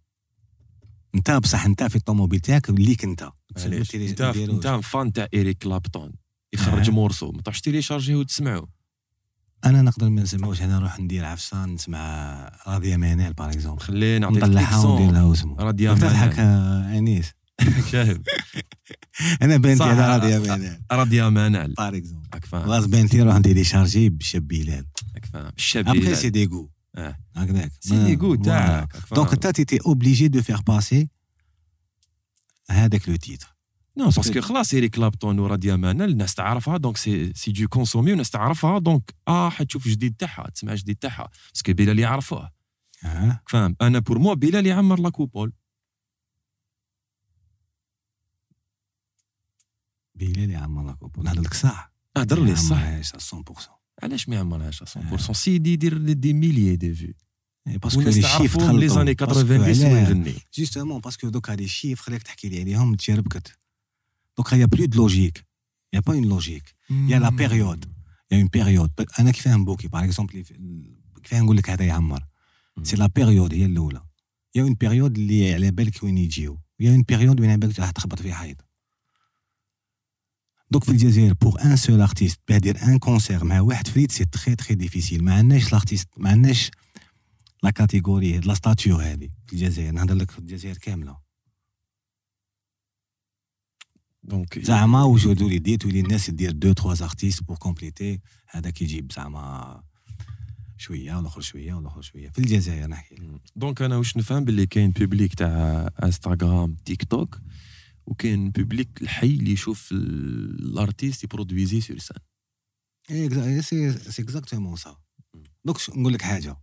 انت بصح انت في الطوموبيل تاعك ليك انت انت fan تاع إيريك كلابتون يخرج آه. مورسو. ما تروحش تيليشارجيه وتسمعو أنا نقدر ما نسمعوش أنا نروح ندير عفسه نسمع راضيه مانال باغ اكزومبل خليه نعطيك نطلعها وندير لها اسمه. راضيه تضحك مانال آه، أنيس. شاهد. *laughs* أنا بنتي. على راضيه مانال راضيه مانال باغ اكزومبل راك فاهم خلاص بنتي روح تيليشارجي بشاب بلال راك فاهم الشاب ابخي بلال. سي دي غو آه. هكذاك. سي دي غو فوالا. تاعك. دونك انت تيتي اوبليجي دو فيغ باسي هذاك le titre. non parce que خلاص ايريك كلابتون وراديا مانال الناس تعرفها donc c'est c'est de consommer والناس تعرفها donc آه حتشوف جديد تاعها تسمع جديد تاعها parce que بلال يعرفوه. آه. فاهم أنا pour moi بلال يعمر la Coupole. بلال يعمر لك نهضر لك صح. هضر لي صح. يعمرهاش 100% علاش ما يعمرهاش؟ 100% سيدي يدير des milliers de vues. parce que والناس les chiffres تعرفهم les années 90 ويغني justement parce que دوك هادي ال chiffres خليك تحكي لي عليهم تشربكت دوك y a plus de logique y a pas une logique y a la période y a une période أنا كيفاه ن booker par exemple كيفاه نقول لك هذا يعمر c'est la période هي الاولى y a une période اللي على بالك وين يجيو y a une période وين على بالك راح تخبط في حيط دوك في الجزائر pour un seul artiste باه دير un concert مع واحد فريد c'est très très difficile ما عندناش l'artiste ما عندناش la catégorie le statut هذه في الجزائر نهضر لك في الجزائر كامله donc زعما وجدوا les dates ولي الناس دير deux trois artistes pour compléter هذاك يجيب زعما شوية والاخر شوية والاخر شوية في الجزائر نحكي. donc أنا واش نفهم باللي كاين public تاع انستغرام تيك توك وكاين public الحي اللي يشوف ال- ال artiste ي produise sur scène exa- c'est exactement ça دوك ش- نقول لك حاجة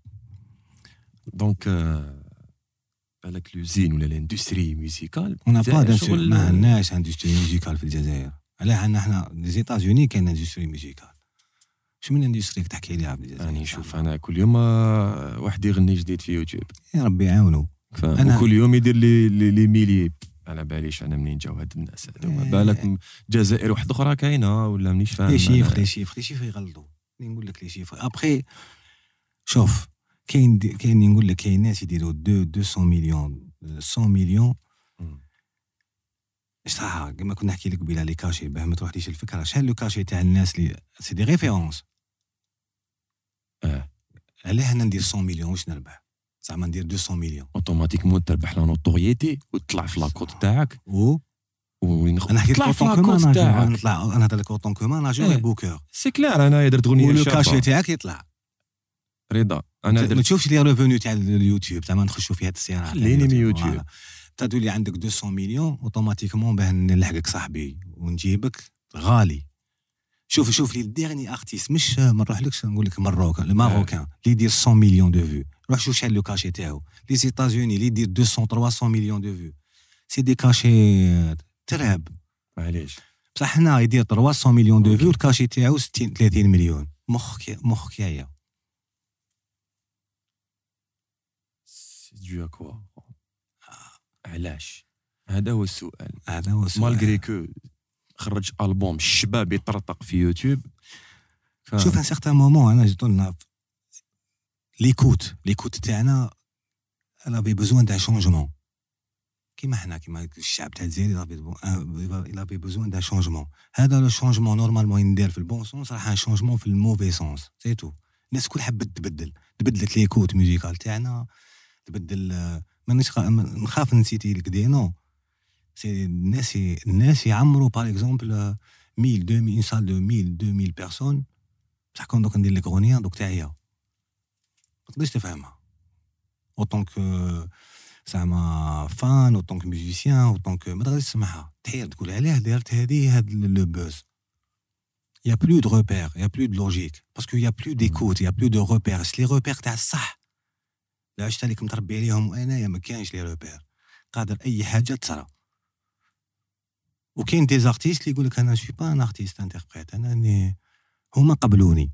donc بالك l'usine ولا l'industrie musicale on n'a pas شغل- d'industrie ما عندناش industrie musicale في الجزائر علاه عندنا حنا les États-Unis كاين industrie musicale شو من industrie تحكي ليها في الجزائر راني نشوف أنا كل يوم واحد يغني جديد في يوتيوب يا ربي يعاونو فاهم أنا- وكل يوم يدير لي لي, لي ميلي على باليش أنا منين جاو هاد الناس هذوما إيه. بالك جزائر واحدة أخرى كاينة ولا مانيش فاهم les chiffres أنا. les chiffres les chiffres يغلطوا نقول لك les chiffres après شوف كاين كاين نقول لك كاين ناس يديروا 2 200 مليون 100 مليون. صح كما كنا نحكي لك قبيله les cachets باه ما تروحليش الفكرة شحال le cachet تاع الناس اللي c'est des références آه علاه أنا ندير 100 مليون واش نربح زعما ندير 200 مليون automatiquement تربح la notoriété وتطلع في la cote تاعك و أنا حكيت لك en tant que تاعك نطلع أنا هضر لك en tant que manager. et booker c'est clair أنا درت اغنيه و le cachet تاعك يطلع رضا. أنا ما تشوفش les revenus تاع اليوتيوب زعما نخشوا في هذه السياره خليني من يوتيوب. تدولي عندك 200 مليون automatiquement باه نلحقك صاحبي. ونجيبك غالي. شوف شوف les derniers artistes مش ما نروحلكش نقول لك Maroc ال marocain اللي يدير 100 مليون de vues روح شوف شحال le cachet تاعو. les États-Unis اللي يدير 200 300 مليون de vues c'est des cachets تراب. معليش. بصح هنا يدير 300 مليون de vues ال cachet تاعو 60 30 مليون. مخك مخك يا de quoi علاش هذا هو السؤال هذا هو السؤال. malgré que خرج البوم الشباب يطرطق في يوتيوب ف... شوف ان سيغتان مومون أنا جيت لنا l'écoute l'écoute تاعنا on avait besoin d'un changement كيما حنا كيما الشعب تاع الجزائر il avait besoin d'un changement هذا le changement normalement يندير في ال bon sens راح un changement في ال mauvais sens c'est tout الناس الكل حبت تبدل تبدلت l'écoute musicale تاعنا تبدل آه، مانيش خا- ما- نخاف نسيتي لك des noms. c'est الناس ي- الناس يعمروا par exemple 1000 2000 une salle de 1000 2000 personnes بصح كون دوك ندير لك اغنيه دوك تعيا ما تقدرش تفهمها en tant que زعما fan en tant que musicien en tant que ما تقدرش تسمعها تحير تقول علاه درت هذه هاد le buzz y a plus de repères y a plus de logique parce que y a plus d'écoute y a plus de repères les repères تاع الصح لا عشت عليك متربي عليهم وانايا ما كانش les repères قادر أي حاجة تصرى وكاين des artistes اللي يقول لك أنا je suis pas un artiste interprète أنا أني هما قبلوني.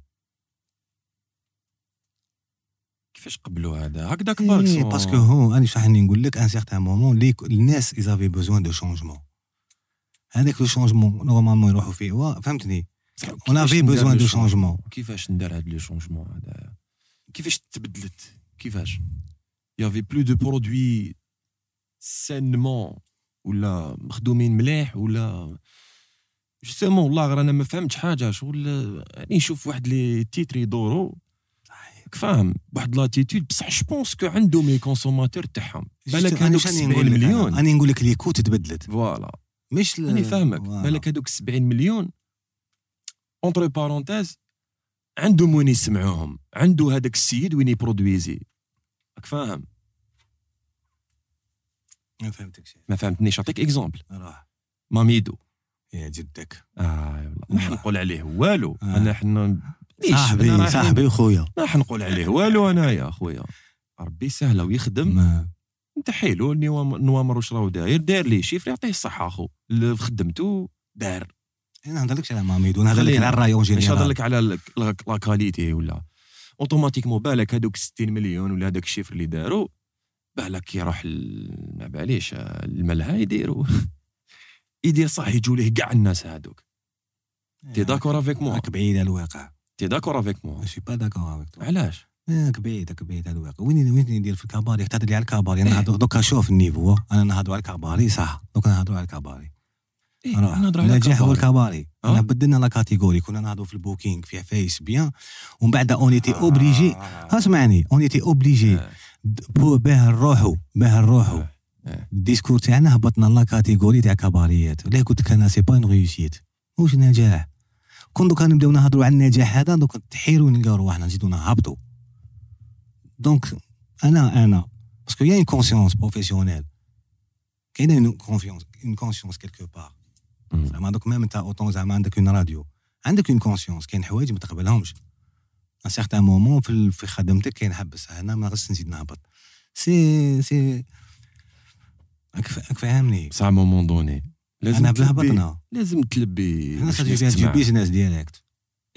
كيفاش قبلوا هذا؟ هكذاك برك إيه parce que هو أنا شو حني نقول لك un certain moment les الناس ils avaient besoin de changement هذاك le changement normalement يروحوا فيه. فهمتني؟ on avait besoin de changement؟ كيفاش ندير هاد le changement هذا؟ كيفاش تبدلت؟ كيفاش y avait plus de produits سانمون ولا مخدومين مليح ولا justement والله غير أنا ما فهمتش حاجة شغل يعني نشوف واحد les titres يدوروا راك فاهم واحد l'attitude بصح je pense que عندهم les consommateurs تاعهم بالك هذوك شنو 70 نقول لك أنا؟ مليون. أنا نقول لك l'écoute تبدلت. voilà مش راني فاهمك. بالك هذوك 70 مليون. entre parenthèses عندهم وين يسمعوهم. عنده هذاك السيد وين يبرودويزي. راك فاهم؟ ما فهمتكش ما فهمتنيش. نعطيك exemple راح ماميدو. يا جدك. آه والله ما حنقول عليه والو. آه. أنا حنا صاحبي صاحبي وخويا ما حنقول عليه. والو أنا يا خويا. ربي سهله ويخدم. ما- أنت حيلو نوام- نوامر واش راهو داير؟ داير ليه chiffre يعطيه الصحة أخو. اللي في خدمته دار. أنا نهضرلكش على ماميدو نهضر لك خلينا. على ال rayon général. لك على ال- لا la qualité ولا. automatiquement بالك هذوك 60 مليون ولا هذاك ال chiffre اللي داروا بالك يروح ما باليش الملهى يديروا *laughs* يدير صح يجوا ليه كاع الناس هذوك t'es d'accord avec moi راك بعيد على الواقع. t'es d'accord avec moi ماشي pas d'accord avec علاش؟ راك بعيد راك بعيد على الواقع. وين وين ندير في ال cabaret تهضر لي على ال cabaret أنا نهضر- دوكا شوف ال niveau. أنا نهضر على ال cabaret صح. دوكا نهضروا على ال cabaret إيه، نهضر على النجاح هو الكبار. ال cabaret آه. أنا بدلنا la catégorie كنا نهضروا في ال booking في عفايس bien. ومن بعد on était obligé آه. اسمعني. on était obligé باه نروحوا باه نروحوا. ال discours تاعنا هبطنا la catégorie تاع كباريات. لا قلت لك أنا c'est pas une réussite واش نجاح؟ كون دوكا نبداو نهضروا على النجاح هذا دوك تحيروا نلقاو رواحنا نزيدو نهبطوا donc أنا أنا. parce que y a une conscience professionnelle كاينة une confiance une conscience quelque part. زعما donc même أنت en tant زعما عندك une radio عندك une conscience كاين حوايج ما تقبلهمش. un certain moment في في خدمتك كاين حبس. هنا ما غاديش نزيد نهبط. سي سي راك فا- راك فاهمني. بصح moment donné لازم أنا بلا هبطنا لازم تلبي أنا تجيب. business ديالكت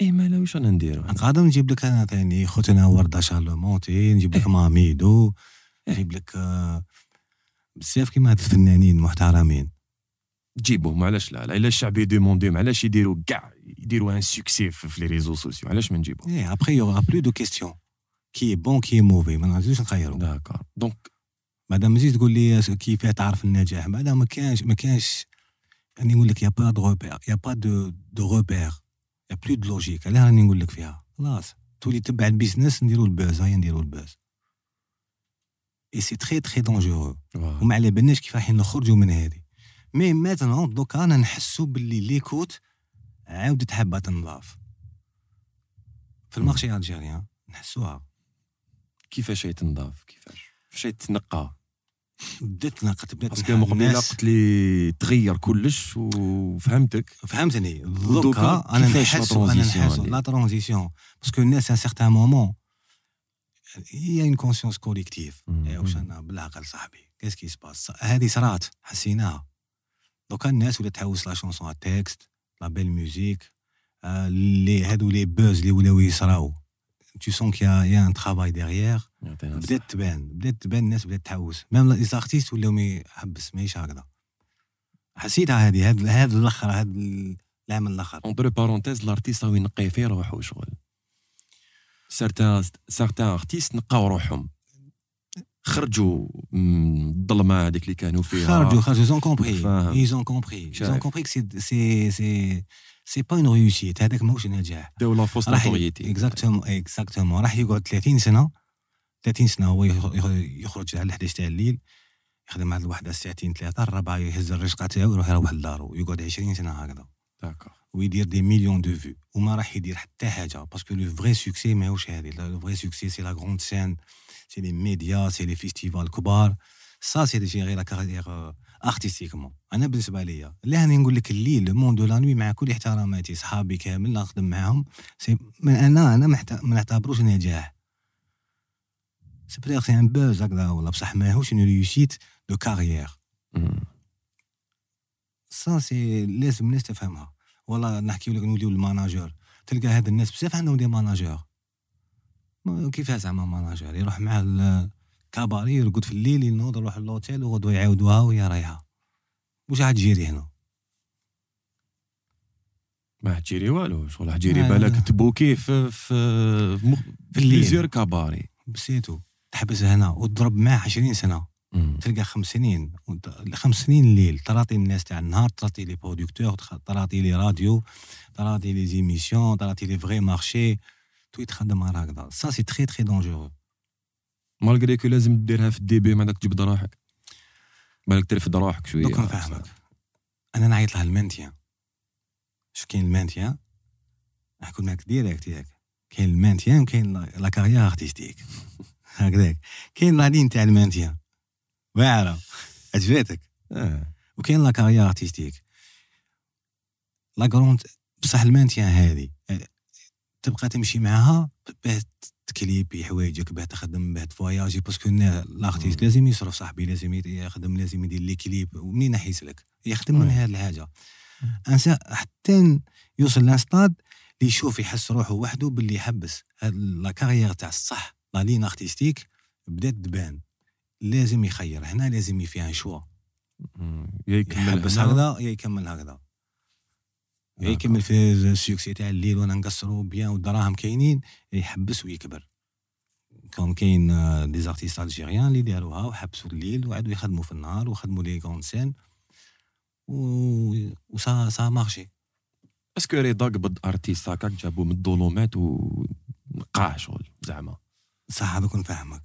إيه مالا واش أنا نديرو قادر نجيب لك أنا ثاني خوتنا ورده شارلمونتي نجيب لك ماميدو نجيب لك آه، بزاف كيما هاد الفنانين محترمين تجيبهم علاش لا لا الا الشعب يديمونديهم علاش يديروا كاع يديروا un succès في les réseaux sociaux علاش ما نجيبهم إيه après y aura plus de questions كي bon كي mauvais ما نزيدوش نخيروا d'accord donc مادام تجي تقول لي كيف تعرف النجاح بعدا ما كانش ما كانش راني نقول لك y a pas de repères y a pas de de repères y a plus de logique علاه راني نقول لك فيها خلاص تولي تبع ال business نديرو ال buzz هيا نديرو ال buzz et c'est très très dangereux وما على بالناش كيف راح نخرجوا من هذه mais maintenant دوكا أنا نحسو باللي l'écoute عاودت حابة تنضاف. في ال marché algérien نحسوها. كيفاش تنضاف؟ كيفاش؟ فاش تنقى بدات تنقط بدات parce que مقبلة قلت لي تغير كلش وفهمتك. فهمتني. دوكا أنا نحسو أنا نحسو لا transition. parce que الناس un certain moment y a une conscience collective واش أنا بالعقل صاحبي. qu'est-ce qui se passe هذه صرات حسيناها. دوكا الناس ولات تحوس la chanson texte la belle musique لي هادو les buzz اللي ولاو يصراو tu sens qu'il y a, y a un travail derrière. بدات تبان بدات تبان الناس بدات تحوس. même les artistes ولاو يحبس ماهيش هكذا. حسيتها هذه هذا هذا الأخر هذا العام الأخر. entre parenthèses l'artiste راهو ينقي في روحه شغل certains certains artistes نقاو روحهم. خرجوا من الظلمة هذيك اللي كانوا فيها. خرجوا خرجوا. ils ont compris ils ont compris ils ont compris c'est c'est c'est c'est pas une réussite هذاك ماهوش نجاح. داو la fausse notoriété exactement exactement راح يقعد 30 سنة. 30 سنة هو يخرج على 11 تاع الليل. يخدم عند الوحدة ساعتين ثلاثة. الرابعه يهز الرشقة تاعو يروح يروح لدارو. يقعد 20 سنة هكذا. d'accord ويدير des millions de vues وما راح يدير حتى حاجة. parce que le vrai succès ماهوش هذه le vrai succès c'est la grande scène c'est les médias c'est les festivals كبار. ça c'est دي غير la carrière artistiquement أنا بالنسبة ليا. اللي راني نقول لك الليل le monde la nuit مع كل احتراماتي صحابي كامل نخدم معاهم. c'est من أنا أنا ما نعتبروش نجاح. c'est بليغ c'est un buzz هكذا ولا بصح ماهوش une réussite de carrière ça c'est لازم الناس تفهمها. والله نحكي لك نوليو ال manager تلقى هاد الناس بزاف عندهم des managers كيفاه زعما manager يروح مع cabaret يرقد في الليل ينوض يروح للوتيل وغدوة يعاودوها وهي رايحة واش راح تجيري هنا؟ ما تجيري والو. شغل تجيري بالك تبوكي في في في الليل. cabaret. بسيتو. تحبس هنا وتضرب معاه 20 سنة. مم. تلقى خمس سنين. خمس سنين الليل تراطي الناس تاع النهار تراطي les producteurs تراطي les radios تراطي les émissions تراطي les vrais marchés tout يتخدم هكذا. ça c'est très très dangereux malgré que لازم ديرها في ال début ما داك تجبد روحك بالك ترفد روحك شوية. دوك نفهمك. أنا نعيط لها l'alimentaire شوف كاين l'alimentaire نحكي معاك direct ياك. كاين l'alimentaire وكاين la carrière artistique. *laughs* هكذاك. كاين la ligne تاع l'alimentaire واعرة. عجبتك آه. وكاين la carrière artistique. la grande بصح l'alimentaire هذه تبقى تمشي معاها تكليبي حوايجك باه تخدم باه تفواياجي parce que l'artiste لازم يصرف صاحبي لازم يخدم لازم يدير les clips ومنين يحيس يخدم من هذه الحاجة. أنسى حتى يوصل à un stade اللي يشوف يحس روحه وحده باللي يحبس. هاد la carrière تاع الصح la ligne artistique بدات تبان. لازم يخير. هنا لازم فيها choix يا يكمل هكذا يا يكمل هكذا. يكمل في ال succès تاع الليل وأنا نقصرو bien والدراهم كاينين يحبس ويكبر. كون كاين des artistes algériens اللي داروها وحبسوا الليل وعادوا يخدموا في النهار وخدموا les grandes scènes و ça ça marche est-ce que رضا قبض artiste هكاك جابو من الظلمات ونقاه شغل زعما؟ صح هذوك نفهمك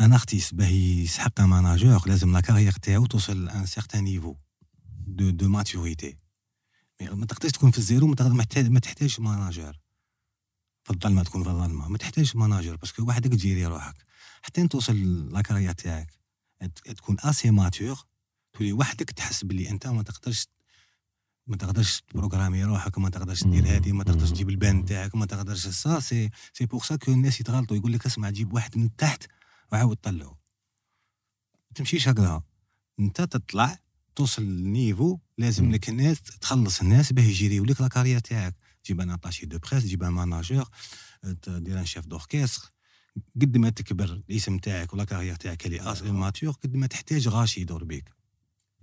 un artiste باه يسحق manager لازم la carrière تاعو توصل ل un certain niveau de de maturité ما تقدرش تكون في ال zéro ما تحتاجش manager في الظلمه تكون في الظلمة. ما تحتاجش manager parce que وحدك تجيري روحك. حتى توصل la carrière تاعك تكون assez mature تولي وحدك تحس باللي أنت ما تقدرش ما تقدرش تبروغرامي روحك ما تقدرش دير هادي ما تقدرش تجيب البان تاعك ما تقدرش سا سي سي بوغ سا كو الناس يتغلطوا يقول لك اسمع جيب واحد من تحت وعاود طلعه. ما تمشيش هكذا. أنت تطلع توصل لل niveau لازم لك الناس تخلص الناس باه يجيريو لك la carrière تاعك. تجيب un attaché de presse تجيب un manager دير un chef d'orchestre قد ما تكبر الاسم تاعك و la carrière تاعك elle est mature قد ما تحتاج غاشي يدور بيك.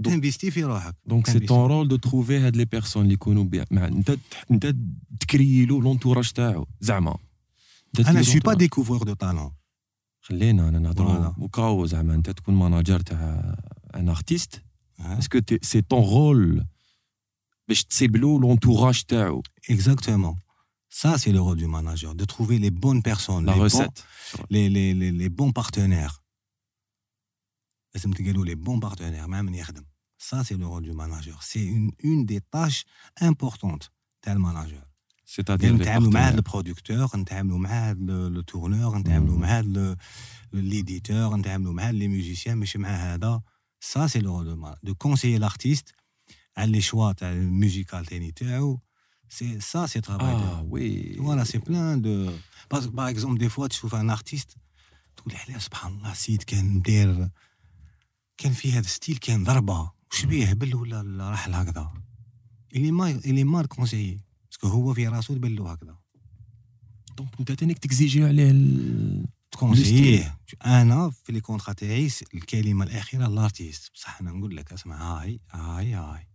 تنفيستي في روحك. donc c'est ton rôle de trouver هاد les personnes اللي يكونوا انت انت تكري له l'entourage تاعو زعما. أنا suis pas découvreur de talents خلينا أنا نهضروا. وكاو زعما انت تكون manager تاع un artiste ها؟ est-ce que c'est ton rôle باش تصيب له l'entourage تاعو Exactement. Ça, c'est le rôle du manager, de trouver les bonnes personnes, لا les, bons, ريسيت les, les, les, les bons partenaires. لازم تلقى les bons partenaires مع من يخدم. Ça, c'est le rôle du manager. C'est une, une des tâches importantes تاع ال manager. c'est-à-dire نتعاملوا مع هذا ال producteur نتعاملوا مع هذا ال tourneur نتعاملوا مم. مع هذا ليديتور نتعاملوا مع لي ميوزيسيان ماشي مع هذا سا سي لو رول دو كونسيي لارتيست على les choix تاع ال musical تاني تاعو c'est ça ce travail آه oui voilà c'est plein de par exemple des fois تشوف un artiste تقول عليه سبحان الله سيد كان داير كان في هذا style كان ضربه وش بيه هبل ولا ولا راح هكذا اللي ما اللي ما conseiller parce que هو في راسو تبان له هكذا donc انت تانيك تكزيجي عليه تكونسييه أنا في les contrats تاعي الكلمة الأخيرة l'artiste بصح أنا نقول لك اسمع هاي هاي هاي.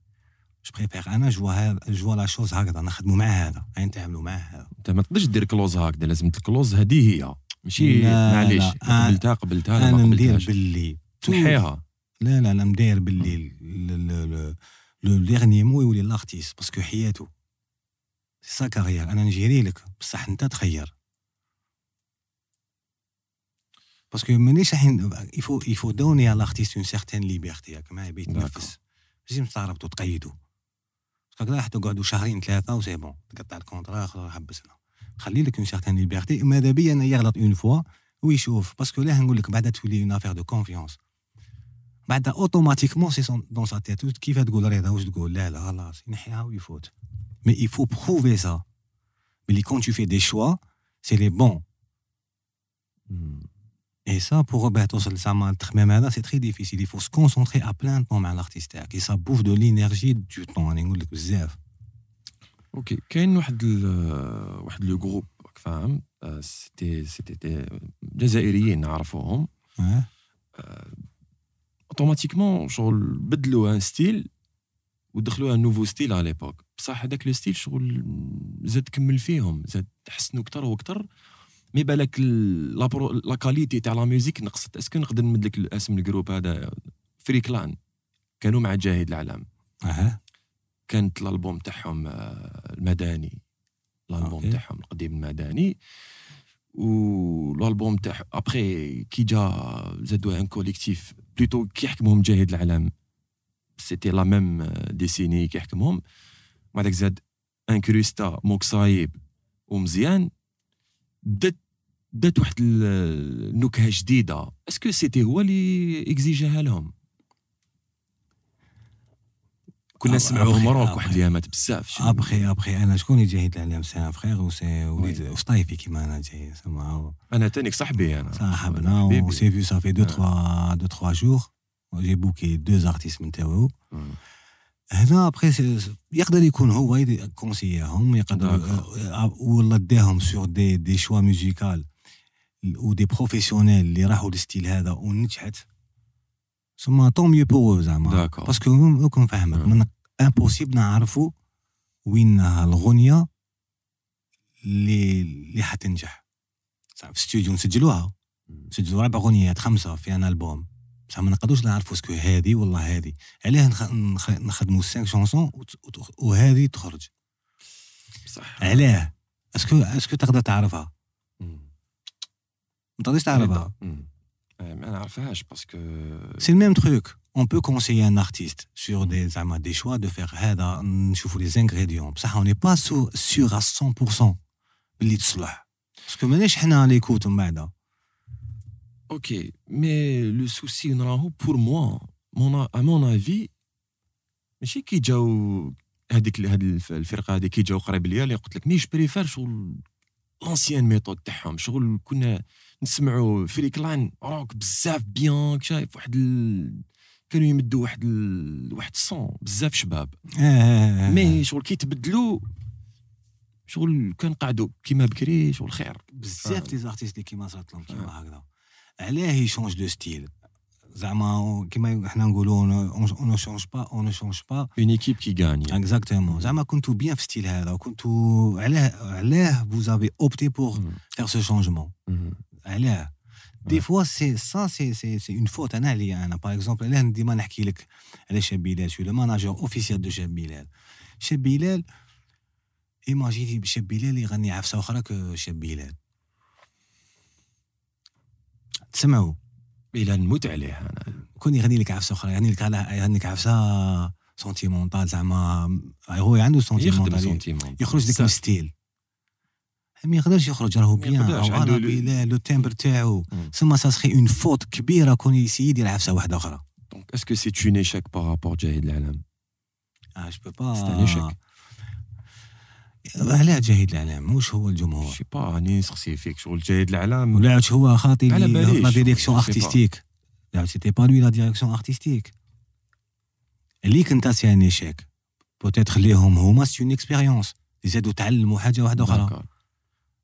je préfère أنا je vois je vois la chose هكذا نخدموا مع هذا. هاي نتعاملوا مع هذا. أنت ما تقدرش دير clause هكذا لازم ال clause هذه هي. ماشي معليش. أنا- قبلتها قبلتها أنا ما ندير باللي تنحيها لا لا لا ندير باللي le dernier mot يولي l'artiste parce que حياته. c'est sa carrière أنا نجيري لك بصح أنت تخير. parce que مانيش راح il faut il faut donner على l'artiste une certaine liberté هكا ما يبي يتنفس لازم تعرفتو تقيدو هكذا راح تقعدوا شهرين ثلاثة و c'est bon تقطع ال contrat حبسنا خلي لك une certaine liberté ماذا بيا أنا يغلط une fois ويشوف parce que لاه نقول لك بعدا تولي une affaire de confiance بعد automatiquement c'est dans sa tête كيف تقول رضا واش تقول لا لا خلاص ينحيها ويفوت mais prouver ça. Mais quand tu fais des choix c'est les bons. مم. Et ça pour باه توصل زعما التخمام هذا c'est très difficile il faut se concentrer à plein temps مع ال artiste تاعك et ça bouffe de l'énergie du temps راني نقول لك بزاف OK كاين واحد ال واحد le groupe راك فاهم آه، c'était c'était des جزائريين نعرفوهم ها automatiquement شغل بدلوا un style ودخلوا un nouveau style على l'époque بصح هذاك لو mais بالك ال- la qualité تاع la musique نقصت. est-ce que نقدر نمد لك اسم ال groupe هذا Freeklane كانوا مع جاهد العلام. ها كانت الالبوم تاعهم آه، المدني الالبوم. تاعهم القديم المدني والالبوم تاع ابخي كي جا زادوا un collectif plutôt كي يحكمهم جاهد العلام. سيتي لا ميم ديسيني كي يحكمهم بعدك زاد انكريستا موك صايب ومزيان بدات بدات واحد ال- النكهه جديدة. اسكو سيتي هو اللي اكزيجاها لهم؟ كنا أب- نسمعوه أبخي- مروك. واحد الأيامات بزاف. ابخي أبخي. أنا شكون اللي جاهد العلام سي ان فخير وسي وليد وسطايفي كيما أنا جاي سما أنا تانيك صاحبي أنا. صاحبنا ça fait 2 Ah. 3 2 3 jours. J'ai booké deux artistes من تاعو. مم. هنا ابخي يقدر يكون هو كونسيهم يقدر ولا داهم sur des des choix musical و des professionnels اللي راحوا لل style هذا ونجحت. ثم tant mieux pour زعما. parce que راكم فاهمك. من impossible نعرفوا وين الغنية اللي اللي حتنجح. في الاستوديو نسجلوها. نسجلوا أربع اغنيات خمسة في un album بصح ما نقدروش نعرفوا est-ce que هذه والله هذه علاه نخ... نخ... نخدموا 5 chansons وهذه تخرج. صح علاه. est-ce que est-ce que تقدر تعرفها. ما تقدرش تعرفها. آه، ما نعرفهاش parce que. c'est même on peut conseiller un artiste sur des زعما des choix de faire هذا. نشوفوا les ingrédients بصح on est pas sûr à 100% باللي تصلح. باسكو مانيش حنا لي كوت من بعد أوكي مي لو سوسي نراهو بور موا مون ا مون افي ماشي كي جاو هذيك هاد الف- الفرقة هذه كي جاو قريب ليا اللي قلت لك مي بريفير شغل لونسيان ميثود تاعهم شغل كنا نسمعوا فريكلان روك بزاف بيان شايف واحد ال... كانوا يمدوا واحد ال... واحد الصون بزاف شباب. آه. mais شغل كي تبدلوا شغل كان قعدوا كيما بكري شغل خير. بزاف les artistes اللي كيما صارت لهم كيما هكذا. علاه ils changent de style زعما كيما حنا نقولوا on ne change pas on ne change pas une équipe qui gagne exactement زعما كنتو bien في style هذا وكنتو علاه علاه vous avez opté pour faire ce changement. علاه des fois c'est ça c'est c'est c'est une faute أنا عليا أنا par exemple علاه ديما نحكي لك على شاب بلال je suis le manager officiel de شاب بلال شاب بلال imaginez شاب بلال يغني عفسه أخرى que شاب بلال تسمعوا إلى نموت عليه أنا كون يغني لك عفسة أخرى يغني لك على يغني لك عفسة sentimental زعما هو عنده sentimental sentiment يخرج لك من style ما يقدرش يخرج راهو bien عربي le- la le timbre تاعو. سما ça serait une faute كبيرة كون يسي يدير عفسه واحدة أخرى. donc est-ce que c'est un échec par rapport جاهد العالم آه je sais pas C'est un échec. علاه جاهد الإعلام واش هو الجمهور؟ je sais pas راني نسقسي فيك شغل جاهد العالم ولا عاد هو خاطي على باليش. la direction. artistique là c'était pas lui la direction artistique اللي كنت c'est un échec peut-être خليهم هما c'est une expérience يزيدوا تعلموا حاجة واحدة أخرى.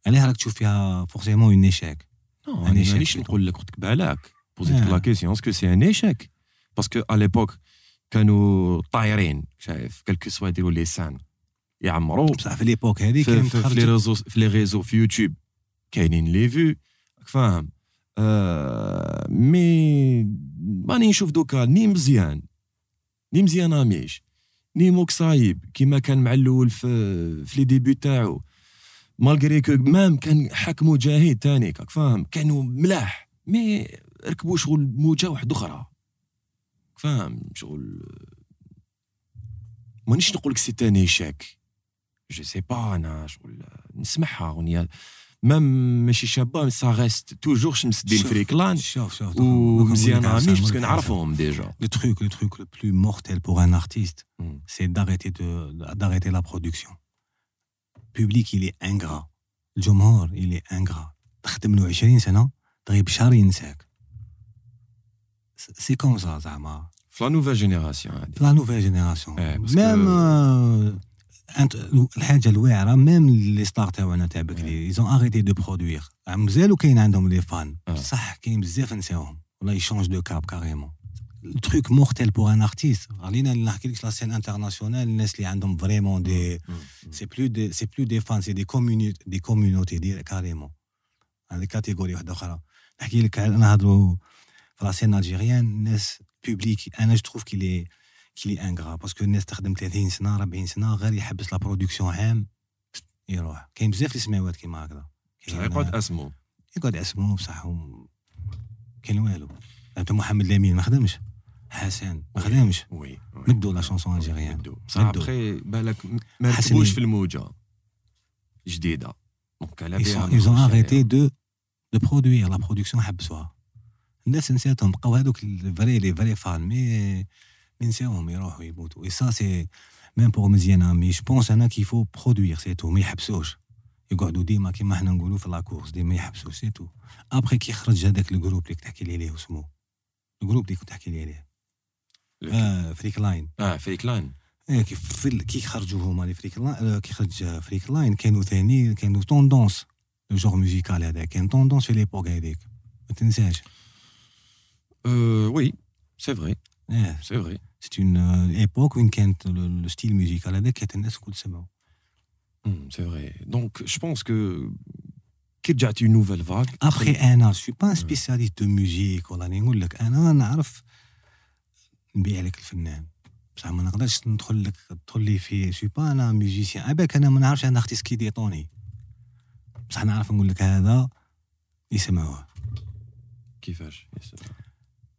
علاه راك تشوف فيها forcément un échec Un أنا مانيش. نقول لك قلت لك بالك بوزيتك. la question est-ce que c'est un échec parce que à l'époque كانوا طايرين. شايف؟ quel que soit يديروا les scènes. يعمروا بصح في l'époque هذيك في, كان في, les réseaux في les réseaux في يوتيوب. كاينين les vues. فاهم. آه mais ماني نشوف دوكا ni مزيان. ni مزيان اميش ni موك صايب كيما كان مع الأول في في les débuts تاعو. malgré que même كان حكموا جاهد تاني راك فاهم. كانوا ملاح. mais ركبوا شغل موجة واحدة أخرى. فاهم. شغل مانيش نقول لك c'est un échec je sais pas أنا شغل نسمعها أغنية même ماشي شابه ça reste toujours شمس الدين شوف. Freeklane شوف شوف ومزيان عميش parce que نعرفهم déjà Le truc, le truc le plus mortel pour un artiste, Mm. c'est d'arrêter de d'arrêter la production. Le public, il est ingrat. الجمهور, il est ingrat. تخدم له 20 سنة تغيب شهر ينساك. c'est comme ça زعما. في la nouvelle génération هادي la nouvelle génération. إيه، parce que- même آه، انت الحاجة الواعرة même les stars تاعنا تاع بكري ils ont arrêté de produire. مازالوا كاين عندهم les fans. آه. بصح كاين بزاف نساوهم. ولا ي change de cap carrément. le truc mortel pour un artiste علينا نحكي لك la scène internationale الناس اللي عندهم vraiment des c'est plus des c'est plus des fans c'est des communautés des communautés des carrément هذه catégorie واحدة أخرى نحكي لك على نهضروا في la scène algérienne الناس public أنا je trouve qu'il est qu'il est ingrat parce que الناس تخدم 30 سنة 40 سنة غير يحبس la production عام يروح. كاين بزاف les سماوات كيما هكذا. يقعد اسمو. يقعد اسمه بصح هو- كاين والو. انت محمد لامين ما خدمش. حسن ما خدمش. oui مدوا la chanson algérienne مدو. بصح مدو. ابخي بالك ما. ركبوش في الموجة جديدة. donc على بها ils ont arrêté عليها. de de produire la production حبسوها الناس نساتهم بقاو هذوك ال vrais les vrais fans mais mais نساوهم يروحوا يموتوا et ça c'est même pour مزيان mais je pense أنا qu'il faut produire c'est tout ما يحبسوش يقعدوا ديما كيما حنا نقولوا في la course ديما يحبسوا c'est tout après كي خرج هذاك ال groupe اللي كنت تحكي لي عليه اسمه ال groupe اللي كنت تحكي لي عليه آه Freeklane آه Freeklane إيه كيف في ال- كي خرجوا هما les Freeklane آه، كي خرج Freeklane كانوا ثاني كانوا tendance le genre musical هذا كان tendance في l'époque هذيك ما تنساش Euh, oui, c'est vrai, إيه c'est vrai. c'est une époque وين كانت le style musical هذا كانت الناس الكل تسمعوا Hmm, c'est vrai. Donc, je pense que كي رجعت une nouvelle vague. après أنا je suis pas spécialiste de musique والله راني نقول لك أنا نعرف نبيع لك الفنان بصح ما نقدرش ندخل لك تدخل لي في je suis pas أنا musicien عباك أنا ما نعرفش أنا أختي سكي ديطوني بصح نعرف نقول لك هذا يسمعوه كيفاش يسمع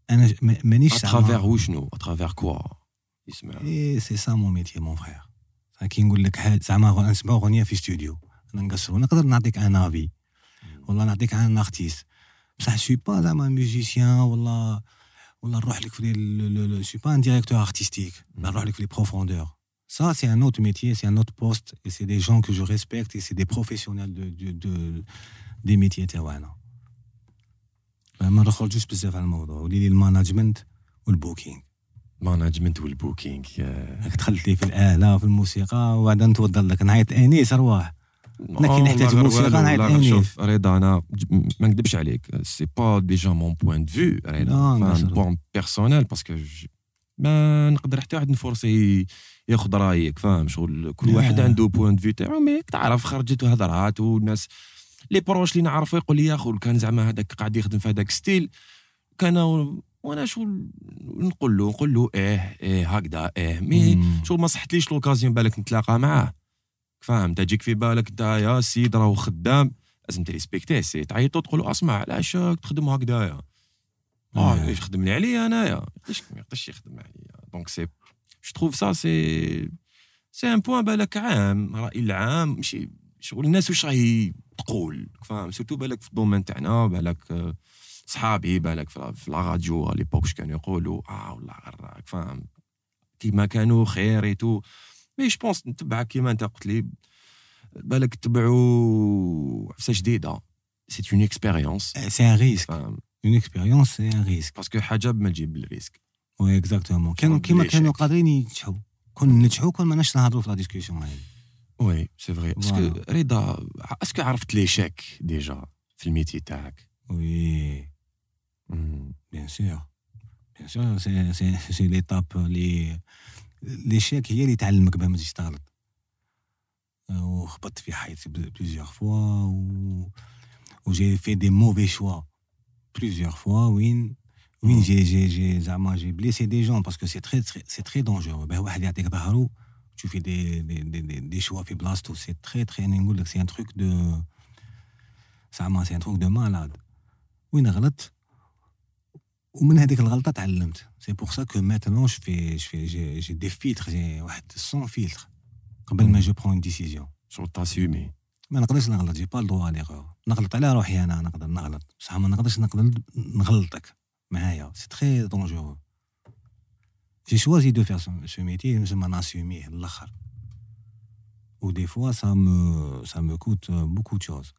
أنا ج- ما- مانيش à travers وشنو à travers quoi? يسمع et c'est ça mon métier mon frère كي نقول لك حاجة زعما غ- نسمعوا اغنيه في استوديو أنا نقصروا نقدر نعطيك un avis والله نعطيك un artiste بصح je suis pas زعما musicien ولا ولا نروح لك في les je suis pas un directeur artistique ولا نروح لك في les profondeurs Ça, c'est un autre métier, c'est un autre poste, et c'est des gens que je respecte, et c'est des professionnels de, de, de, des métiers تاعنا. ما نخرجوش بزاف على الموضوع. ولي لي ال management وال booking. management وال booking راك دخلت لي في الآلة في الموسيقى وبعد نتوضل لك نعيط إنيس أرواح. أنا كي نحتاج موسيقى نعيط انيس شوف رضا أنا ما نكذبش عليك. c'est pas déjà mon point de vue رضا. point personnel parce que ما نقدر حتى واحد ن forcer ياخذ رأيك فاهم شغل؟ كل. واحد عنده point de vue تاعو mais تعرف خرجت هضرات والناس les proches اللي نعرفه يقول لي يا خو كان زعما هذاك قاعد يخدم في هذاك style كان وأنا شغل نقول له؟ نقول له إيه إيه هكذا إيه mais. شو ما صحتليش l'occasion بالك نتلاقى معاه. فاهم؟ تجيك في بالك انت يا سيد راهو خدام. لازم ت respecter ه سي تعيطو تقول له اسمع علاش تخدم هكذايا آه يخدم لي عليا انايا ليش ما يقدرش يخدم عليا. donc c'est je trouve ça c'est c'est un point بالك عام رأي العام ماشي شغل الناس واش راهي تقول فاهم surtout بالك في ال domaine تاعنا بالك آه، صحابي بالك في la radio على l'époque كانوا يقولوا آه والله غير راك فاهم كيما كانوا خير et tout mais je pense نتبعك كيما انت قلت لي بالك تبعوا عفسه جديده c'est une expérience c'est un risque une expérience c'est un risque parce que حاجة ما تجيب بال risque oui exactement كانوا كيما كانوا. قادرين ينجحوا كون نجحوا كون ماناش نهضروا في la discussion هاي oui c'est vrai parce que voilà. رضا est-ce que عرفت l'échec déjà في ال métier تاعك oui مم. bien sûr bien sûr c'est c'est c'est l'étape les l'échec هي اللي تعلمك باه ما تجيش تغلط آه، وخبطت في حياتي plusieurs fois و و j'ai fait des mauvais choix plusieurs fois وين وين مم. j'ai j'ai j'ai زعما j'ai blessé des gens parce que c'est très c'est très dangereux باه واحد يعطيك ظهرو تشوفي دي دي دي, دي, دي شوا في بلاصتو c'est très très راني نقول لك c'est un truc de زعما c'est un truc de malade وين غلطت ومن هذيك الغلطه تعلمت c'est pour ça que maintenant je fais je fais j'ai, j'ai des filtres j'ai واحد cent filtres قبل ما je prends décision شغل t'assumes ما نقدرش نغلط j'ai pas le droit l'erreur نغلط على روحي أنا نقدر نغلط بصح ما نقدرش نغلط نغلطك معايا c'est très dangereux j'ai choisi de faire ce métier نسمى ن assume يه للاخر و des fois ça me ça me coûte beaucoup de choses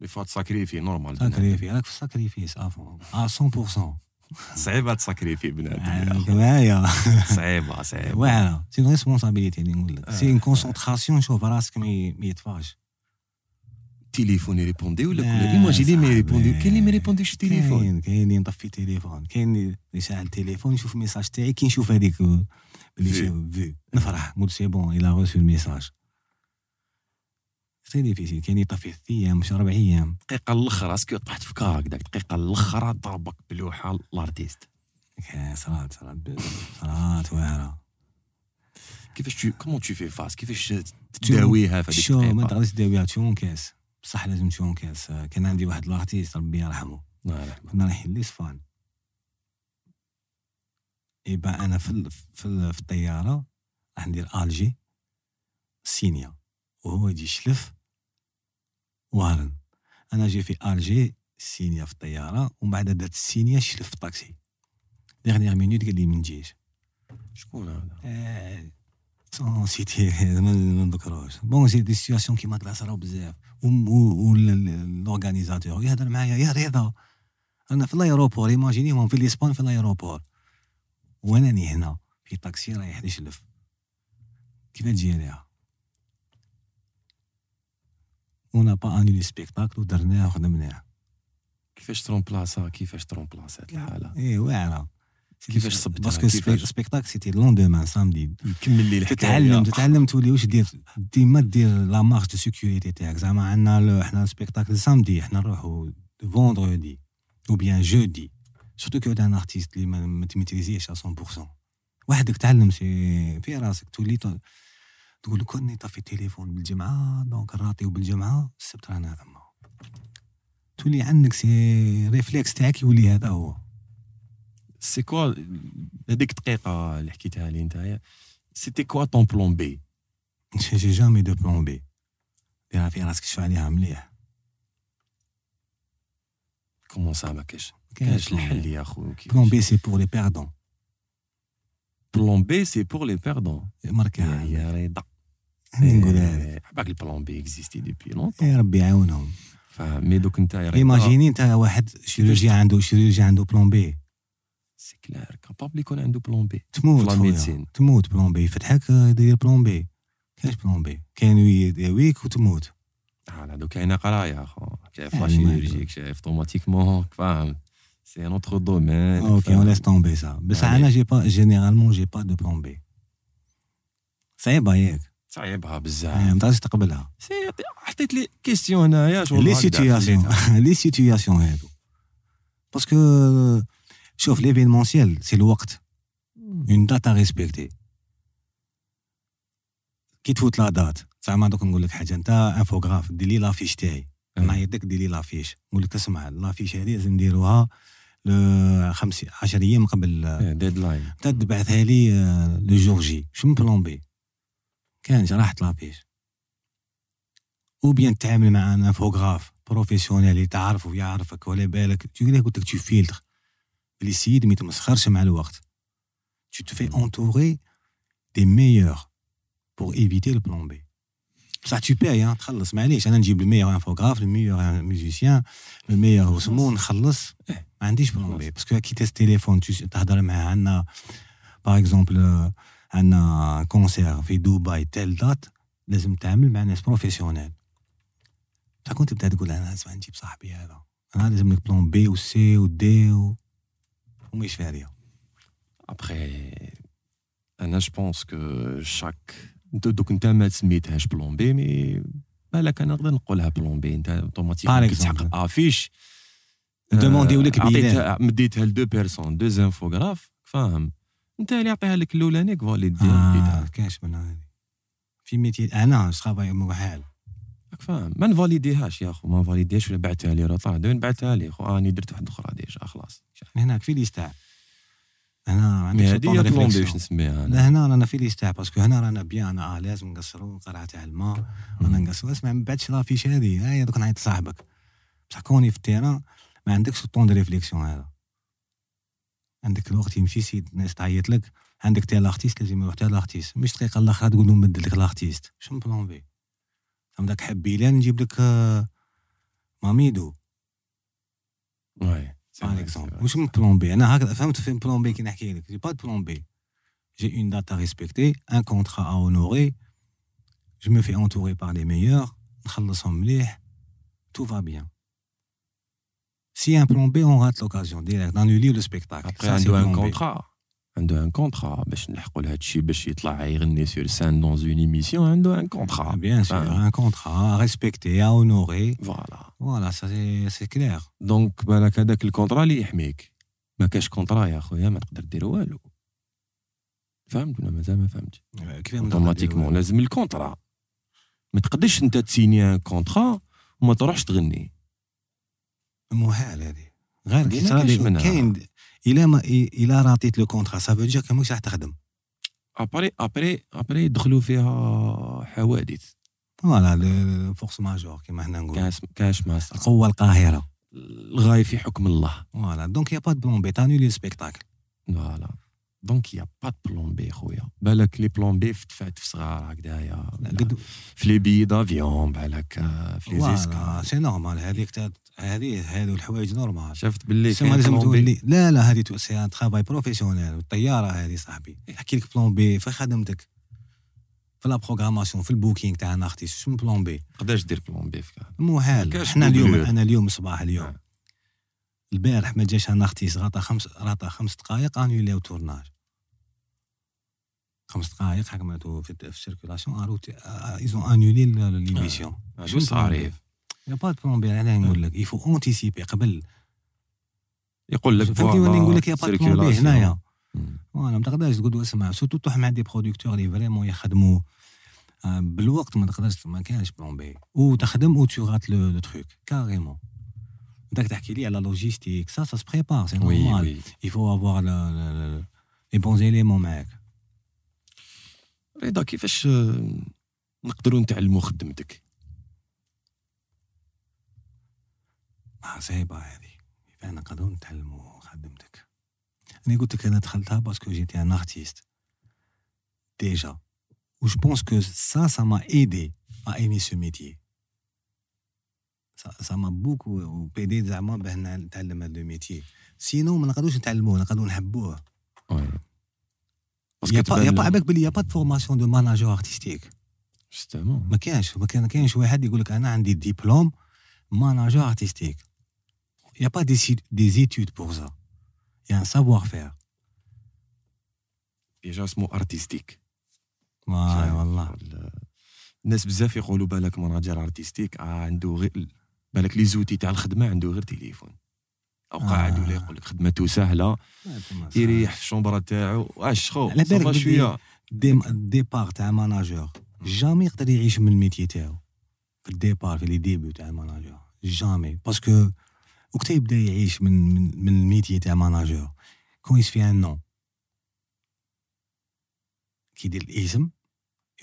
les fois ت sacrifie ي normal sacrifier راك في ال sacrifice à fond ا 100% صعيبه ت sacrifie ي بنادم عندك معايا صعيبه صعيبه voilà c'est une responsabilité اللي نقول لك c'est آه. une concentration شوف راسك ما ما يطفاش تليفون يريبوندي ولا لا، كل ايماجيني ما. يريبوندي كاين اللي ما يريبونديش التليفون كاين كاين اللي نطفي تليفون كاين اللي يشعل التليفون يشوف الميساج تاعي كي نشوف هذيك بلي في. شي في نفرح نقول سي بون إلى روسو الميساج سي ديفيسيل كاين يطفي ثلاث أيام مش أربع أيام الدقيقه الآخر اسكو طحت في كارك داك الدقيقه الآخر ضربك بلوحه الارتيست صرات صرات صرات واعره كيفاش تو كومون تو في فاس كيفاش تداويها في هذيك شو ما الدقيقه تقدرش تداويها تشون كاس بصح لازم تشون كاس كان عندي واحد الأرتيست ربي يرحمه. الله يرحمه. كنا رايحين لإسفان يبقى أنا في ال- في, ال- في الطيارة راح ندير ألجي سينيا. وهو يجي يشلف وارن. أنا جي في ألجي سينيا في الطيارة ومن بعد درت السينيا شلف في الطاكسي ديغنيغ مينوت قال لي ما نجيش شكون هذا؟ c'était ما نذكروش bon c'est des situations كيما هكذا صراو بزاف وال organisateur يهضر معايا يا رضا أنا في ال aéroport imagine يهم في الاسبان في ال aéroport وانني هنا في طاكسي رايح نشلف كيف تجي عليها on a pas annulé spectacle ودرناه وخدمناه كيفاش ترومبلاسا كيفاش ترومبلاسا هاد الحاله اي واعره كيفاش صبتها؟ parce que? spectacle c'était lendemain samedi. يكمل لي الحكاية. تتعلم تتعلم تولي واش دير ديما دير la marge de sécurité تاعك. زعما عندنا حنا ال spectacle samedi حنا نروحو vendredi ou bien jeudi surtout كي un artiste اللي ما ت maîtrise يش 100% وحدك تعلم c'est في راسك تولي تقول كوني طفي التليفون بالجمعه donc ن rate يو بالجمعه السبت رانا ثما تولي عندك c'est réflexe تاعك يولي هذا هو c'est quoi هذيك الدقيقه اللي حكيتها لي نتايا c'était quoi ton plan B j'ai jamais de plan B ديرها في راسك شوف عليها مليح comment ça ما كاش كاش الحل يا خو plan B c'est pour les perdants plan B c'est pour les perdants ماركها يا رضا نقول هذا عباك ال plan B existait depuis longtemps يا ربي يعاونهم mais دوك انت يا رضا imagine ي انت واحد chirurgien عنده chirurgien عنده plan B c'est clair capable يكون عنده plan B تموت في لا خويا médecine. تموت plan B يفتحك يدير plan B كاينش plan B كاين يداويك وتموت آه دوك كاينة قرايه اخو شايف يعني la chirurgie شايف automatiquement فاهم c'est notre domaine OK on laisse tomber ça بصح يعني- أنا j'ai pas généralement j'ai pas de plan B صعيبه ياك صعيبها بزاف ما تقدرش تقبلها si حطيت لي question هنايا شغل لي هكذا situation خليتها. les situations هادو parce que شوف l'événementiel c'est الوقت une date à respecter كي تفوت la date زعما دوك نقول لك حاجة انت infographe دير لي l'affiche تاعي نعيط لك دير لي l'affiche نقول لك اسمع l'affiche هذه لازم نديروها 5 10 أيام قبل إيه، deadline انت تبعثها لي آه، le jour J شنو plan B كانش راحت l'affiche ou bien تعامل مع un infographe professionnel اللي تعرفه ويعرفك ولا بالك تقول لك قلت لك tu filtres بلي السيد ما يتمسخرش مع الوقت tu te fais entourer des meilleurs pour éviter le plan B. بصح tu payes hein, تخلص معليش أنا نجيب ال meilleur infographe ال meilleur musicien الميور وسمو نخلص ما عنديش بلان بي باسكو كي تيست تيليفون tu- تهضر معاه عندنا باغ اكزومبل عندنا كونسير في دبي تيل دات لازم تعمل مع ناس بروفيسيونيل بصح كنت تبدا تقول أنا لازم نجيب صاحبي هذا أنا لازم لك بلان بي وسي ودي و ومش فاريه ابخي أنا جو بونس كو شاك دوك انت ما سميتهاش بلون بي مي بالك أنا نقدر نقولها بلون بي انت اوتوماتيكمون. تحقق افيش ندومونديو لك عطيتها مديتها لدو بيرسون دو انفوغراف فاهم انت اللي يعطيها لك الاولانيك فاليدي آه كاش من هذه في ميتي أنا سخافاي محال راك فاهم؟ ما نفاليديهاش يا أخو ما نفاليديهاش ولا بعتها لي روطار دوين بعتها لي. أخو راني درت واحد أخرى ديجا خلاص. هناك في ليستاع هنا عندك مي شي هادي طون هي بلون بي ريفليكسيون. واش نسميها أنا هنا رانا في ليستاع باسكو هنا رانا بيان أنا آه لازم نقصروا قرعة تاع الماء رانا نقصروا اسمع من بعدش لافيش هذه. هاي دوك نعيط صاحبك بصح كوني في التيران ما عندكش طون دو ريفليكسيون هذا. عندك الوقت يمشي سيد الناس تعيط لك. عندك تاع لارتيست لازم يروح تاع لارتيست مش دقيقة الاخرى تقول لهم بدل لك لارتيست شنو بلان بي فهم داك حب بيلان نجيب لك آه، ماميدو واي باغ اكزومبل واش من بلان بي أنا هكذا فهمت في بلان بي كي نحكي لك جي با دو بلان بي جي اون دات ا ريسبكتي ان كونترا ا اونوري جو مي في انتوري بار لي ميور نخلصهم مليح تو فا بيان سي ان بلان بي اون رات لوكازيون ديريكت نانولي لو سبيكتاكل ابخي عنده ان كونترا عنده ان كونترا باش نلحقوا لهذا الشيء باش يطلع يغني سور سان دون اون ايميسيون عنده ان كونترا. بيان سور. ان كونترا ريسبكتي اونوري فوالا فوالا سي سي كلير دونك بالك هذاك الكونترا اللي يحميك ما كاش contrat يا خويا ما تقدر دير والو فهمت ولا مازال ما فهمتش كيف automatiquement لازم ال contrat ما تقدرش انت تسيني un contrat وما تروحش تغني محال هذه غير منها. كاين الا ما الا راتيت le contrat ça veut dire que مش راح تخدم. après après après يدخلوا فيها حوادث. voilà force majeure كيما حنا نقولوا. كاش كاش ماستر القوة القاهرة. الغاية في حكم الله. فوالا دونك يا با دو بلون بي تانولي سبيكتاكل فوالا دونك يا با بلون بي خويا بالك لي بلون بي فتفات في صغار هكذايا في لي بي دافيون بالك في لي زيسكا سي نورمال هذيك هذه هذو الحوايج نورمال شفت باللي سما لازم تولي لا لا هذه سي ان ترافاي بروفيسيونيل الطياره هذه صاحبي يحكي لك بلون بي في خدمتك في لا بروغراماسيون في البوكينغ تاع ان ارتيست شنو بلون بي تقدرش دير بلون بي في محال كاش إحنا اليوم. أنا اليوم صباح اليوم. البارح ما جاش ان ارتيست غطى خمس غطى خمس دقائق انيولاو تورناج. خمس دقائق حكمته في في السيركولاسيون ايزون انيولي ليميسيون شو صاريف يا با بي أنا نقول لك يفو انتيسيبي قبل. يقول لك فهمتي نقول لك يا با بي هنايا. وأنا ما تقدرش تقول اسمع سورتو تروح مع دي برودكتور اللي فريمون يخدموا بالوقت ما تقدرش ما كانش بلون بي وتخدم أو تو غات لو لو تروك كاريمون انت تحكي لي على لوجيستيك سا سا سو بريبار سي وي نورمال وي il faut avoir le, le, le, les bons éléments معاك رضا كيفاش آه، نقدروا نتعلموا خدمتك آه صعيبة هذه كيف أنا نقدروا نتعلموا خدمتك أنا قلت لك أنا دخلتها باسكو جيتي ان ارتيست déjà و je pense que ça ça m'a aidé à aimer ce métier ça m'a beaucoup aidé زعما باه نتعلم هذا ال métier sinon ما نقدروش نتعلموه نقدروا نحبوه يا با يا با عباك بلي y a pas formation de manager artistique justement ما كاينش ما كاينش واحد يقول لك أنا عندي diplôme manager artistique y a pas des des études pour ça y a un savoir-faire déjà اسمه artistique ouais والله ال- الناس بزاف يقولوا بالك manager artistique عنده غير بالك les outils تاع الخدمة عنده غير تليفون. أو قاعد ولا آه. يقول لك خدمته سهلة يريح في الشومبره تاعو. واش خو على بالك ça va بدي- شوية des débuts تاع manager jamais يقدر يعيش من ال métier تاعو. في ال départ في les débuts تاع ال manager jamais parce que وقت يبدا يعيش من من, من ال métier تاع manager كون يسفي un nom كي يدير الاسم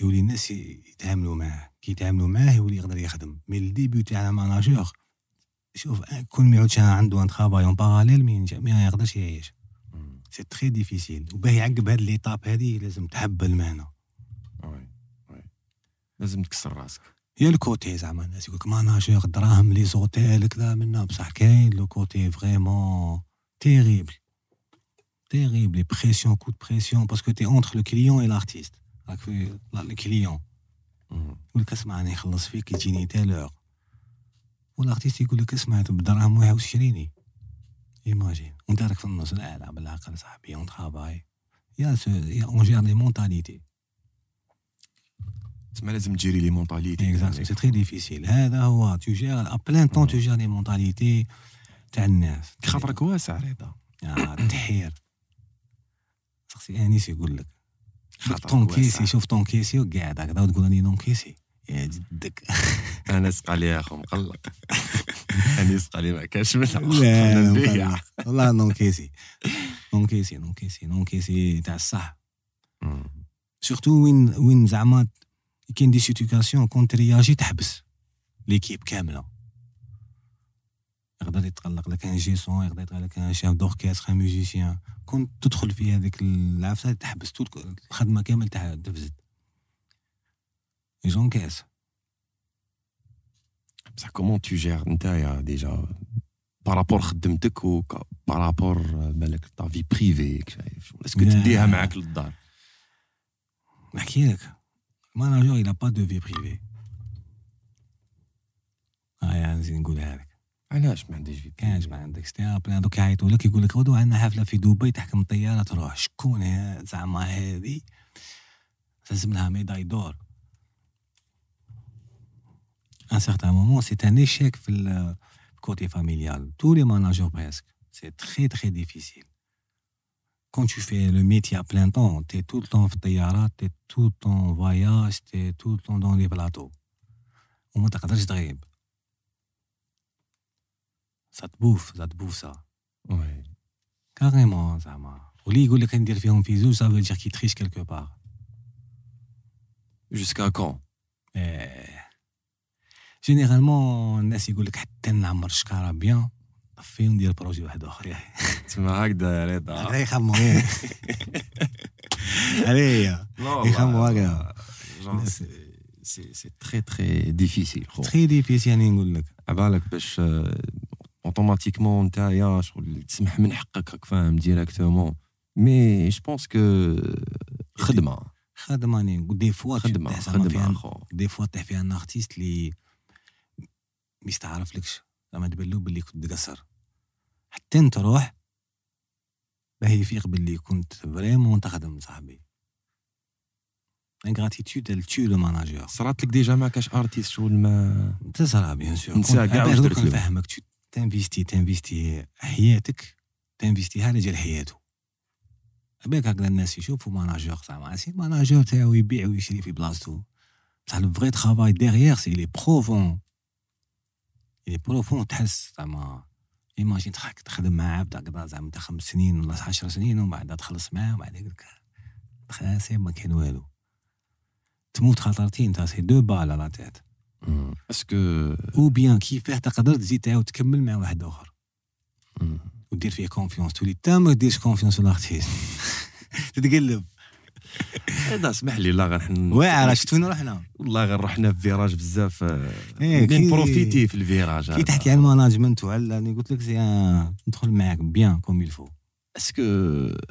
يولي الناس يتعاملوا معاه. كي يتعاملوا معاه يولي يقدر يخدم. mais ال début تاع ال manager شوف كون ما يعودش عنده un travail en parallèle ما يقدرش يعيش. c'est très difficile وباه يعقب هاد l'étape هادي لازم تحب المهنه oui وي. لازم تكسر راسك. يا الكوتي زعما الناس يقولك ماناجور دراهم لي زوتيل كذا منا بصح كاين لو كوتي فريمون تيريبل تيريبل بريسيون كو بريسيون باسكو تي اونتر لو كليون اي لارتيست راك في الكليون. يقول لك اسمع أنا نخلص فيك يجيني تالور والأرتيست يقول لك اسمع انت بدراهم واحد وشريني ايماجين وانت راك في النص لا لا بالعقل صاحبي اون ترافاي يا سو يا اون جير لي مونتاليتي تسمى لازم تجيري لي مونتاليتي اكزاكتو سي تري ديفيسيل هذا هو. تو جير ا بلان طون تو جير لي مونتاليتي تاع الناس. خاطرك واسع رضا. آه، التحير شخصي انيس يقول لك. شوف خاطرك طون واسع. كيسي شوف طون كيسي وقاعد هكذا وتقول راني طون كيسي يا جدك أنا سقى لي يا اخو مقلق أنا سقى لي ما منها نبيع. مقلق. والله نون كيسي نون كيسي نون كيسي نون كيسي تاع الصح. surtout وين وين زعما كاين des situations quand tu réagis تحبس l'équipe كامله يقدر يتقلق لك ingé son يقدر يتقلق لك un chef d'orchestre un musicien. كون تدخل في هذيك العفسة تحبس الخدمة كامل تاع تفزد j'encaisse بصح comment tu gères نتايا déjà par rapport خدمتك و par rapport بالك ta vie privée شايف est-ce que. تديها معاك للدار نحكي لك. manager il a pas de vie privée. ها يعني زين نقولها لك. علاش ما عنديش في كانش ما عندك. ستي بلان دوك يعيطوا لك يقول لك غدو عندنا حفله في دبي تحكم الطياره تروح شكون زعما هذه لازم لها médaille d'or à un certain moment c'est un échec في ال côté familial tous les managers presque c'est très très difficile quand tu fais le métier à plein temps le temps في le temps en voyage t'es tout le temps dans les plateaux. وما تقدرش تغيب ça te bouffe ça te bouffe ça oui carrément زعما واللي يقول لك ندير فيهم في زوج ça veut dire que tu triches quelque part jusqu'à quand généralement الناس يقول لك حتى نعمر الشكاره bien طفي وندير projet واحد اخر تسمى هكذا يا رضا هذا يخمو هذه يخمو هكذا c'est c'est très très difficile خو très difficile يعني نقول لك عبالك باش automatiquement نتايا شغل تسمح من حقك راك فاهم directement mais je pense que خدمه خدمه نقول des fois خدمه خدمه خو des fois طيح فيها un artiste اللي ما يستعرفلكش زعما تبان له باللي كنت تقصر حتى انت تروح باه يفيق باللي كنت vraiment تخدم صاحبي l'ingratitude elle tue le manager صرات لك déjà ما كاش artiste شغل ما تصرى bien sûr نسى كاع واش درت. نفهمك t'investis t'investis حياتك t'investis ها لجال حياته. بالك هكذا الناس يشوفوا manager زعما c'est manager تاعو يبيع ويشري في بلاصتو. بصح le vrai travail derrière c'est il est profond il est profond تحس زعما. imagine تخ- تخدم مع عبد هكذا زعما تاع خمس سنين ولا عشر سنين ومن بعد تخلص معاه ومن بعد يقول لك خلاص ما كان والو. تموت خطرتين تاع c'est deux balles à la tête est-ce que ou bien كيفاه تقدر تزيد تعاود تكمل مع واحد آخر. ودير فيه confiance تولي تا ما ديرش confiance في ال artiste تتقلب. هذا اسمح لي لا غير حن واعر شفت وين رحنا والله غير رحنا في virage بزاف إيه، كي- profiter في ال virage. كي تحكي على ال management وعلى اللي قلت لك c'est un- ندخل معاك bien comme il faut est-ce que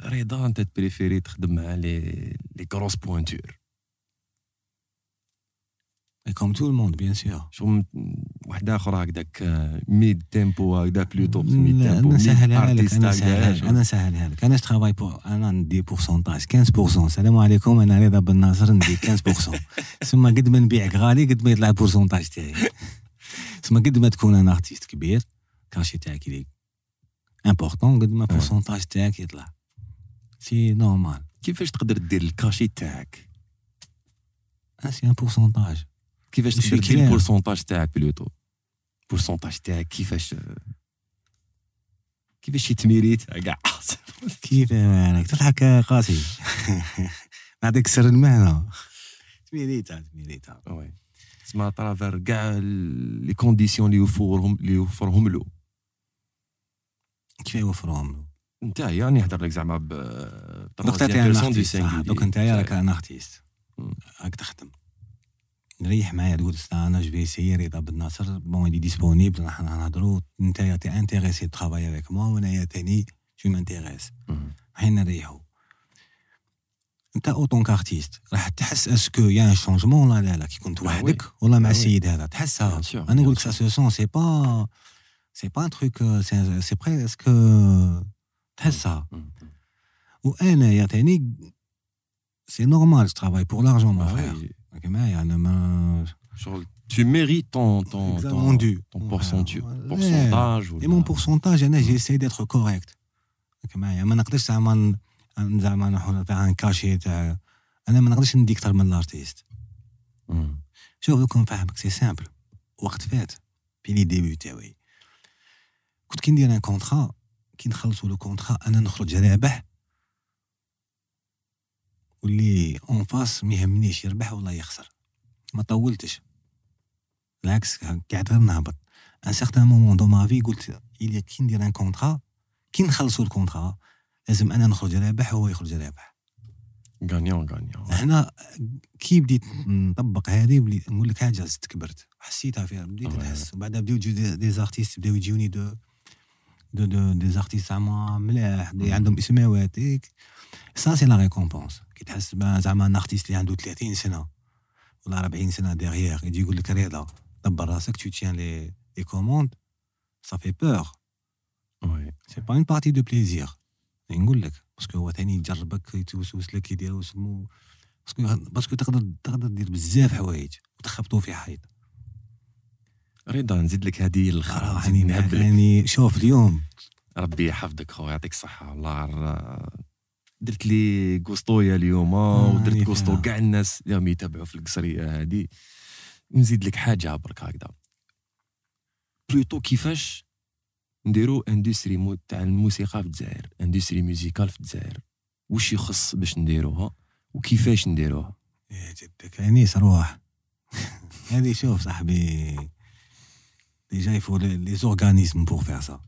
رضا أنت tu préfères تخدم مع les les grosses pointures comme tout le monde bien sûr شغل واحدة أخرى هكذاك mid tempo هكذا plutôt mid tempo أنا نسهلها لك أنا نسهلها لك. أنا نسهلها لك أنا travaille pour أنا ندي pourcentage 15% السلام عليكم أنا رضا بن ناصر ندي 15% *laughs* ثم قد ما نبيعك غالي قد ما يطلع ال pourcentage تاعي. *laughs* ثم قد ما تكون أنا artiste كبير cachet تاعك il est important قد ما ال pourcentage تاعك يطلع. c'est normal كيفاش تقدر دير ال cachet تاعك؟ c'est un pourcentage كيفاش كلام. دير ال pourcentage تاعك plutôt. ال pourcentage تاعك كيفاش كيفاش يت mérite؟ كاع. *laughs* كيف مالك؟ تضحك قاسي. *laughs* نعطيك سر المهنة. ت mérite ت mérite oui. تسمى à travers كاع les conditions اللي يوفرهم اللي يوفرهم له. كيف يوفروهم له؟ انت راني نهضر لك زعما ب دوك أنت راك un artiste. راك تخدم. نريح معايا تقول استا أنا je veux c'est رضا بن ناصر bon il est disponible راح نهضروا أنت t'es intéressé travailler avec moi وانايا تاني je m'intéresse حين نريحو. أنت en tant qu'artiste راح تحس est-ce que y a un changement ولا لا لا. كي كنت Ah وحدك ولا مع Ah oui. السيد هذا. تحسها. Bien sûr, أنا نقول bien لك ça se sent c'est pas c'est pas un truc c'est c'est presque تحسها. وأنا تاني c'est normal travaille pour l'argent mon frère راك معايا أنا ما شغل tu mérites ton ton Exactement ton, dû. ton Ouais. pourcentage Ouais. pourcentage et mon pourcentage أنا j'essaie d'être correct راك معايا ما نقدرش زعما ن- زعما نحن تاع un cachet تاع أنا ما نقدرش ندي أكثر من ال artiste شوف دوك نفهمك c'est simple وقت فات في لي ديبي تاوي كنت كي ندير un contrat كي نخلصوا le contrat أنا نخرج رابح واللي en face ما يهمنيش يربح ولا يخسر. ما طولتش. بالعكس قاعد غير نهبط. à un certain moment de ma vie قلت إلي كي ندير un contrat كي نخلصوا ال contrat؟ لازم أنا نخرج رابح وهو يخرج رابح. gagnant gagnant هنا كي بديت نطبق هذه بديت نقول لك حاجة زدت كبرت. حسيتها فيها بديت. نحس. وبعدها بداو يجيو des, des artistes بداو يجوني de de de des artistes زعما ملاح دي عندهم اسماوات هيك ça c'est la récompense كي تحس با زعما un artiste اللي عنده 30 سنه ولا 40 سنه de carrière يجي يقول لك رضا دبر راسك tu tiens les les commandes ça fait peur oui c'est pas une partie de plaisir نقول لك parce que هو ثاني يجربك يتوسوس لك يدير وسمو parce que parce que تقدر تقدر دير بزاف حوايج وتخبطوا في حيط رضا نزيد لك هذه الاخرى راني نهب لك يعني شوف اليوم ربي يحفظك خويا يعطيك الصحة. والله درت لي غوستويا اليوم آه، ودرت راني غوستو فيها. كاع الناس اللي راهم يتابعوا في القصرية هذه. نزيد لك حاجة برك هكذا. plutôt كيفاش نديرو industrie مو تاع الموسيقى في الجزائر؟ industrie musicale في الجزائر. وش يخص باش نديروها؟ وكيفاش نديروها؟ يا جدك انيس روح *laughs* هذه شوف صاحبي déjà il faut les organismes pour faire ça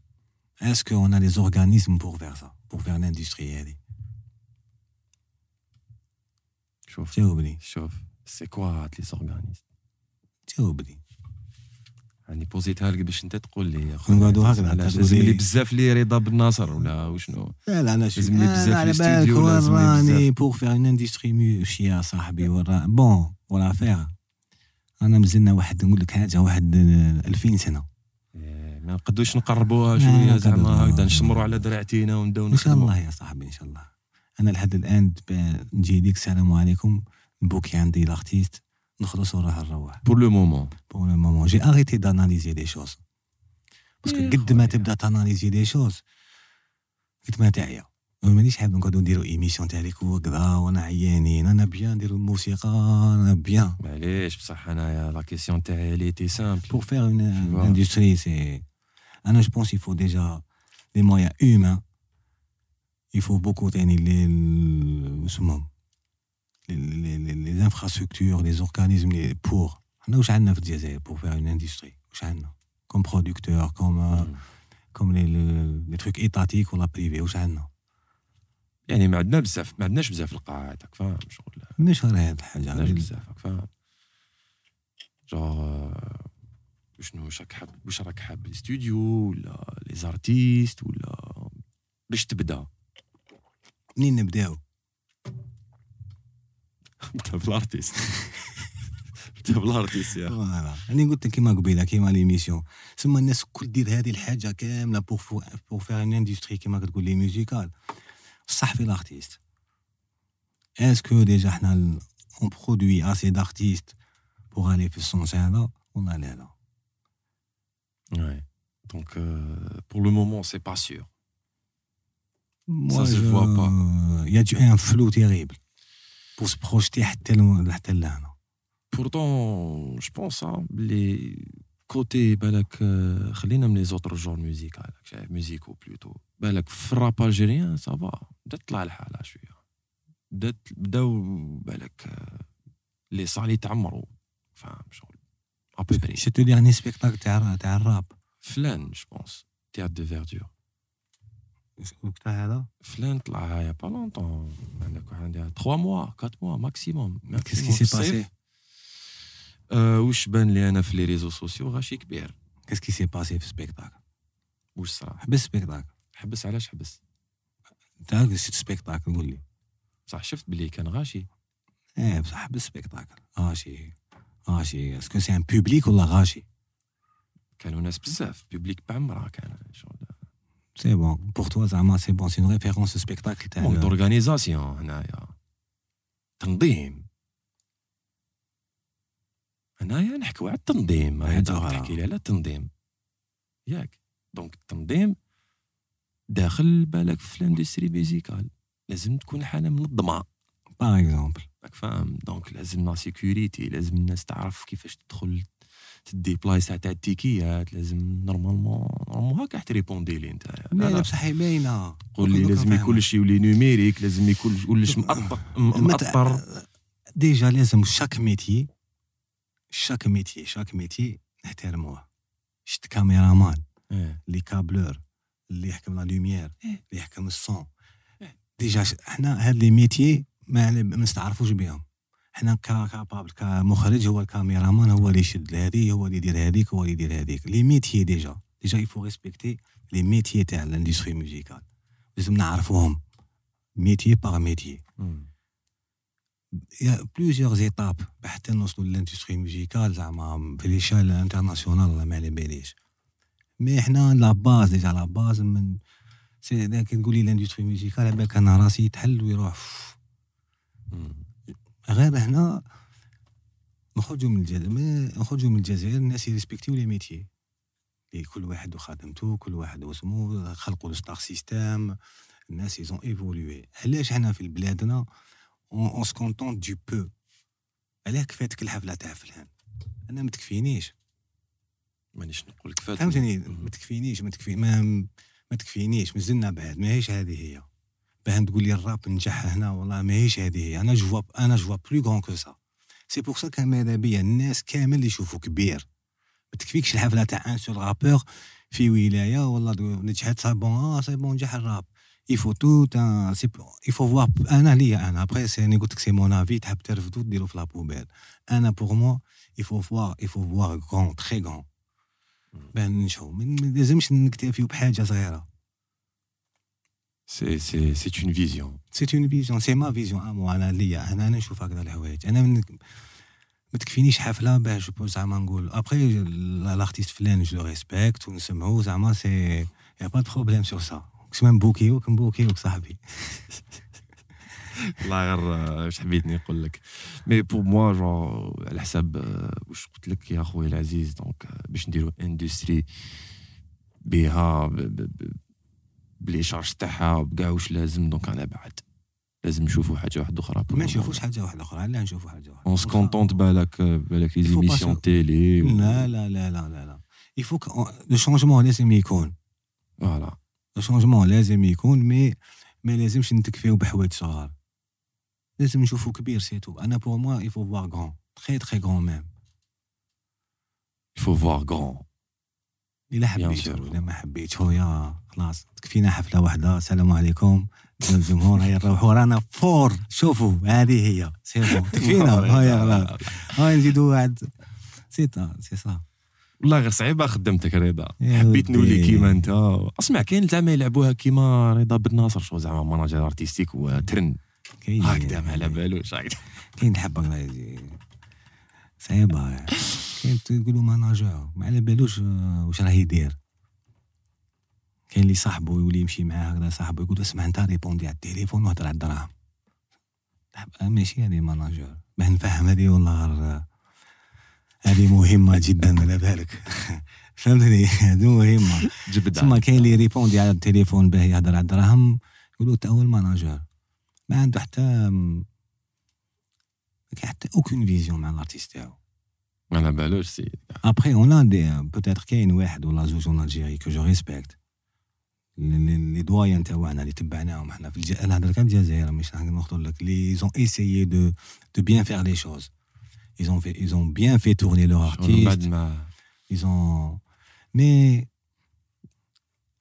est-ce que on a les organismes pour faire ça pour faire l'industrie هذه شوف جاوبني شوف سي كوا هاد لي زورغانيز جاوبني يعني بوزيتها لك باش انت تقول لي نقعدوا هكذا، علاش تقول لازم لي- لي بزاف لي رضا بن ناصر ولا وشنو لا لا أنا شوف لازم لي بزاف على في بالك الاستوديو، وين لازم لي راني بزاف. بور فير اون اندستري ماشي يا صاحبي ورا بون ولا فير أنا مازلنا واحد نقول لك حاجة واحد 2000 سنة. إيه، ما نقدوش نقربوها شوية. زعما هكذا نشمروا على دراعتينا ونبداو إن شاء. الله يا صاحبي إن شاء الله. أنا لحد الآن نجي ليك السلام عليكم. نبوكي عندي l'artiste نخلص وراح نروح. pour le moment pour le moment j'ai arrêté d'analyser les choses parce que قد ما. تبدأ ت analyser les choses قد ما تعيا. مانيش حاب نقعدو نديرو émission تاع ليك وكذا وأنا عيانين أنا bien نديرو الموسيقى أنا bien معليش بصح انايا la question تاعي elle est simple pour faire une, une vraie. industrie, c'est. Ah non, je pense qu'il faut déjà des moyens humains. Il faut beaucoup تاني les, les, les, les, les infrastructures, les organismes les, pour. حنا واش عندنا في الجزائر pour faire une industrie واش عندنا comme producteur comme euh, comme les, les, les trucs étatiques ولا privés واش عندنا يعني ما عندنا بزاف ما عندناش بزاف القاعات راك فاهم؟ شغل مش غير هاد ما الحاجة عندناش بزاف راك فاهم؟ جور شنو واش راك حاب واش راك حاب الاستوديو ولا les artistes ولا باش تبدا؟ منين نبداو؟ *laughs* انت ب l'artiste. *laughs* انت ب l'artiste يا voilà. راني قلت لك كيما قبيلة كيما l'émission. ثم الناس الكل دير هذه الحاجة كاملة pour pour faire une industrie كيما كتقول لي musicale صح في الارتيست اسكو ديجا حنا اون برودوي اسي دارتيست بوغ الي في السونس هذا والله لا لا Ouais. Donc, euh, pour le moment, c'est pas sûr. Moi, se je- voit pas. Il y a du- un flou terrible pour se projeter حتى ل- حتى لهنا Pourtant, je pense, hein, les côtés, بالك, euh, خلينا من les autres genres musicaux, شايف musicaux plutôt. بالك في الراب الجيريان سافا بدات تطلع الحالة شوية. بدات بداو بالك لي صال يتعمروا فاهم شغل؟ ابوبري شو تو ديرني سبيكتاكل تاع تاع الراب فلان جو بونس تياتر دو فيردور وقتها هذا فلان طلع يا با لونتون عندك واحد عندها 3 موا 4 موا ماكسيموم qui s'est passé? أه واش بان لي أنا في لي ريزو سوسيو غاشي كبير Qu'est-ce qui s'est passé في السبيكتاكل واش صرا حبس spectacle حبس علاش حبس انت شفت spectacle قول لي. صح شفت بلي كان غاشي؟ إيه بصح حبس spectacle غاشي غاشي. est-ce que c'est un public ولا غاشي؟ كانوا ناس بزاف. public بعمرها كان شغل. c'est bon pour toi زعما c'est bon c'est une référence spectacle تاع مونك d'organisation هنايا. تنظيم. هنايا نحكيو على التنظيم. حاجة هذا أخرى. تحكي لي على التنظيم. ياك. donc التنظيم داخل بالك في ال industrie musicale لازم تكون حاله منظمة. par exemple راك فاهم؟ donc لازم la sécurité لازم الناس تعرف كيفاش تدخل تدي بلايص تاع التيكيات لازم normalement normalement هكا ت répondre لي انت. لا بصح باينه قول لي لازم يكون شي يولي numérique لازم يكون كلش مأطر مأطر déjà لازم chaque métier chaque métier chaque métier نحترموه. شت كاميرامان إيه. les câbleurs. اللي يحكم la lumière اللي يحكم ال son إيه. déjà حنا هاد les métiers ما نستعرفوش بهم حنا كا capable كمخرج هو الكاميرامان هو اللي يشد هذه هو اللي يدير هذيك هو اللي يدير هذيك les métiers déjà déjà il faut respecter les métiers تاع ال industrie musicale لازم نعرفوهم. métier par métier مم. il y a plusieurs étapes حتى نوصلوا لل industrie musicale زعما في l'échelle internationale ولا ما على باليش. mais حنا la base déjà la base من سي دا كي تقول لي l'industrie musicale على بالك أنا راسي يتحل ويروح. غير هنا نخرجوا من الجزائر نخرجوا من الجزائر الناس ي respecter و les métiers كل واحد وخدمته كل واحد واسمو خلقوا ال star système. الناس ils ont évolué علاش حنا في بلادنا on se contente de peu علاه كفاتك الحفله تاع فلان أنا ما تكفينيش مانيش نقول لك فات فهمتني. ما تكفينيش ما تكفي ما, ما تكفينيش مازلنا بعد ماهيش هذه هي. باه تقول لي الراب نجح هنا والله ماهيش هذه هي. أنا je vois أنا je vois plus grand que ça c'est pour ça كان ماذا بيا الناس كامل اللي يشوفوا كبير. ما تكفيكش الحفلة تاع un seul rappeur في ولاية والله نجحت سا بون آه سي بون نجح الراب. يفو تو ان سي يفو فوار أنا ليا أنا سي أنا قلت لك سي مون افي تحب ترفدو ديرو في لابوبيل أنا بور موا يفو فوار يفو فوار غون تري غون بان نشوف ما ما لازمش نكتفيو بحاجة صغيرة. سي سي سي اون فيزيون سي اون فيزيون سي ما فيزيون امو أنا ليا أنا أنا نشوف هكذا الحوايج. أنا من ما تكفينيش حفلة باش زعما نقول. après l'artiste فلان je respecte ونسمعو زعما si y a pas de problème sur ça كسما نبوكيوك نبوكيوك صاحبي. *laughs* والله غير آه، واش حبيتني نقول لك. mais pour moi جون على حساب آه، واش قلت لك يا خويا العزيز donc آه، باش نديرو industrie بها ب les charges تاعها بكاع واش لازم donc أنا بعد. لازم نشوفوا حاجة واحدة أخرى ما نشوفوش حاجة واحدة أخرى لا نشوفوا حاجة واحدة on se contente بالك آه، بالك les émissions télé لا لا لا لا لا لا. il faut que le changement لازم يكون voilà le changement لازم يكون mais ما لازمش نتكفيو بحوايج صغار لازم نشوفو كبير c'est tout. أنا pour moi il faut voir grand très très grand même faut voir grand. إلا Bien حبيت sûr. إلا ما حبيتش خويا خلاص. تكفينا حفلة واحدة. السلام عليكم. الجمهور. هيا نروحوا رانا فور. شوفوا. هذه هي. سي *laughs* تكفينا. هيا خلاص. هاي نزيدوا واحد. سي تا سي صا والله غير صعيبه خدمتك رضا. حبيت نولي. كيما أنت. أسمع كاين زعما يلعبوها كيما رضا بن ناصر شو زعما ماناجر ارتستيك وترن كاين هكذا ما على بالوش هكذا. كاين الحبه سي صعيبة. كاين تقولوا ماناجور ما على بالوش آه، واش راه يدير. كاين اللي صاحبه يولي يمشي معاه هكذا صاحبه يقول اسمع انت ريبوندي على التليفون وهضر على الدراهم. آه، ماشي هذه manager باه نفهم هذه والله غير هذه مهمة جدا على بالك. *laughs* فهمتني؟ هذه جبد ثم كاين اللي ريبوندي على التليفون باه يهضر على الدراهم يقولوا تا هو ال manager ما عنده حتى ما كاين حتى aucune vision مع ال artiste تاعو ما على بالوش سيد après on a dit peut-être كاين واحد ولا زوج en Algérie que je respecte les doyens تاعنا اللي تبعناهم إحنا في الجزائر أنا نهضر كان الجزائر مش نخطر لك ils ont essayé de de bien faire les choses ils ont fait ils ont bien fait tourner leur شغل بعد artiste ما ils ont mais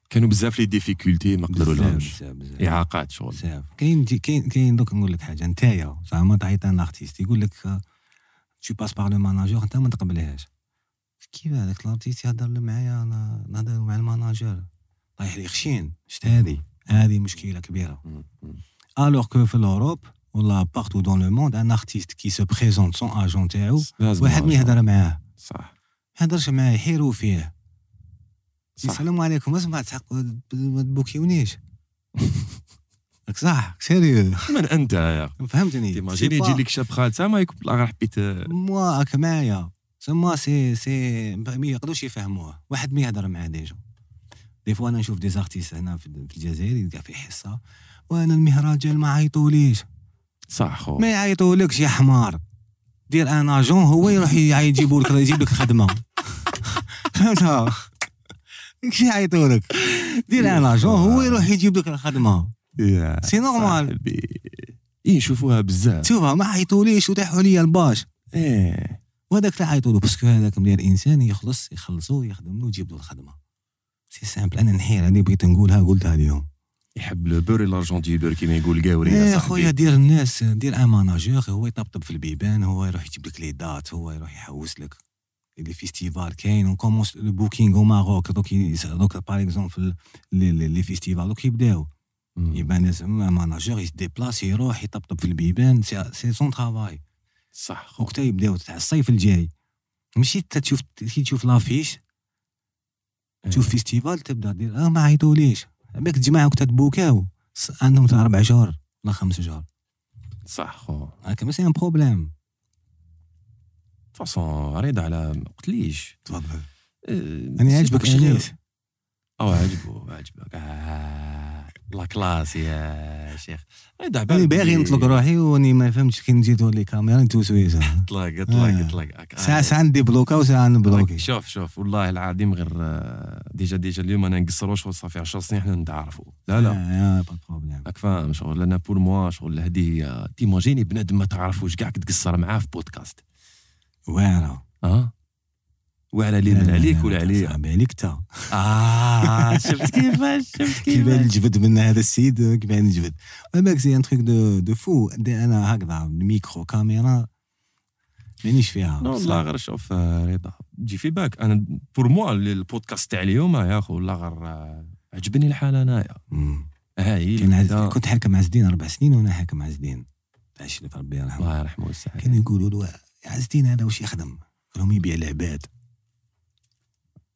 كانوا بزاف les difficultés ما قدروا لهمش. إعاقات شغل. بزاف. كاين كاين كاين دوك نقول لك حاجة نتايا زعما تعيط un artiste يقول لك tu passes par le manager أنت ما تقبلهاش. كيف هذاك ال artiste يهضر معايا؟ أنا نهضر مع ال manager طايح لي خشين. شفت هذه؟ هذه مشكلة كبيرة. alors que في ال Europe ولا partout dans le monde un artiste qui se présente sans agent تاعو واحد ما يهضر. معاه. صح. ما يهضرش معاه يحيروا فيه. صح. السلام عليكم اسمع تحق ما تبوكيونيش. *laughs* راك صح sérieux *laughs* من أنت يا فهمتني. تيماجيني يجي لك شاب خالته ما يكون غير حبيت moi راك معايا. سما سي سي ما يقدروش يفهموه واحد ما يهضر معاه déjà. des fois أنا نشوف des artistes هنا في الجزائر يلقى في حصة. وأنا المهرجان ما عيطوليش. صح خو ما يعيطولكش يا حمار. دير un agent هو يروح يجيبوا لك يجيب لك الخدمه *laughs* فهمتها *laughs* كش يعيطولك دير un agent هو يروح يجيب لك الخدمة. c'est normal. اي نشوفوها بزاف. شوفها ما عيطوليش وطيحوا لي الباش. إيه. وهذاك اللي عيطوا له parce que هذاك ملي الانسان يخلص يخلصو يخدم له ويجيب له الخدمة. c'est simple. أنا نحير هذه بغيت نقولها قلتها اليوم. يحب le beurre l'argent du beurre كيما يقول قاوري يا صاحبي. خويا دير الناس دير un manager هو يطبطب في البيبان هو يروح يجيب لك les dates هو يروح يحوس لك. les festivals كاين on commence le booking au Maroc دوك دوك par exemple les- les les festivals دوك يبداو. يبان لازم manager ي déplace يروح يطبطب في البيبان c'est son travail صح وقتها يبداو تاع الصيف الجاي ماشي تشوف كي تشوف l'affiche تشوف festival تبدا دير آه ما عيطوليش باك تجمع وقتها تبوكاو عندهم تاع أربع شهور ولا خمس شهور صح خو هاكا ما c'est un problème façon رضا على ما قلتليش تفضل. إيه، أنا غير- انيس أو عجبو عجبك آه. la classe يا شيخ. أنا باغي نطلق روحي وأني ما فهمتش كي نجي تولي كاميرا. نتو سويسه *laughs* طلق آه. طلق طلق ساعة ساعة ندي بلوكا وساعة نبلوكي شوف شوف. والله العظيم غير آه، déjà déjà اليوم أنا نقصرو شغل صافي 10 سنين حنا نتعرفوا لا لا. pas problème. راك فاهم شغل أنا pour moi شغل هذه تيماجيني بنادم ما تعرفوش كاع تقصر معاه في بودكاست. واعرة. آه. وعلى لي من عليك ولا عليا؟ صعب عليك تا. آه *laughs* شفت كيفاش شفت كيبان كيفاش؟ الجبد من هذا السيد كيبان الجبد بالك سي ان تخيك دو دو فو دي أنا هكذا الميكرو كاميرا مانيش فيها نو. لا غير شوف آه، رضا تجي في باك أنا بور موا البودكاست تاع اليوم آه، يا أخو لا غير آه، عجبني الحال انايا. ها هي. كنت حاكم عز الدين أربع سنين وأنا حاكم عز الدين تاع في ربي يرحمه. الله يرحمه ويسعده كانوا يقولوا له عز الدين هذا واش يخدم؟ قال لهم يبيع العباد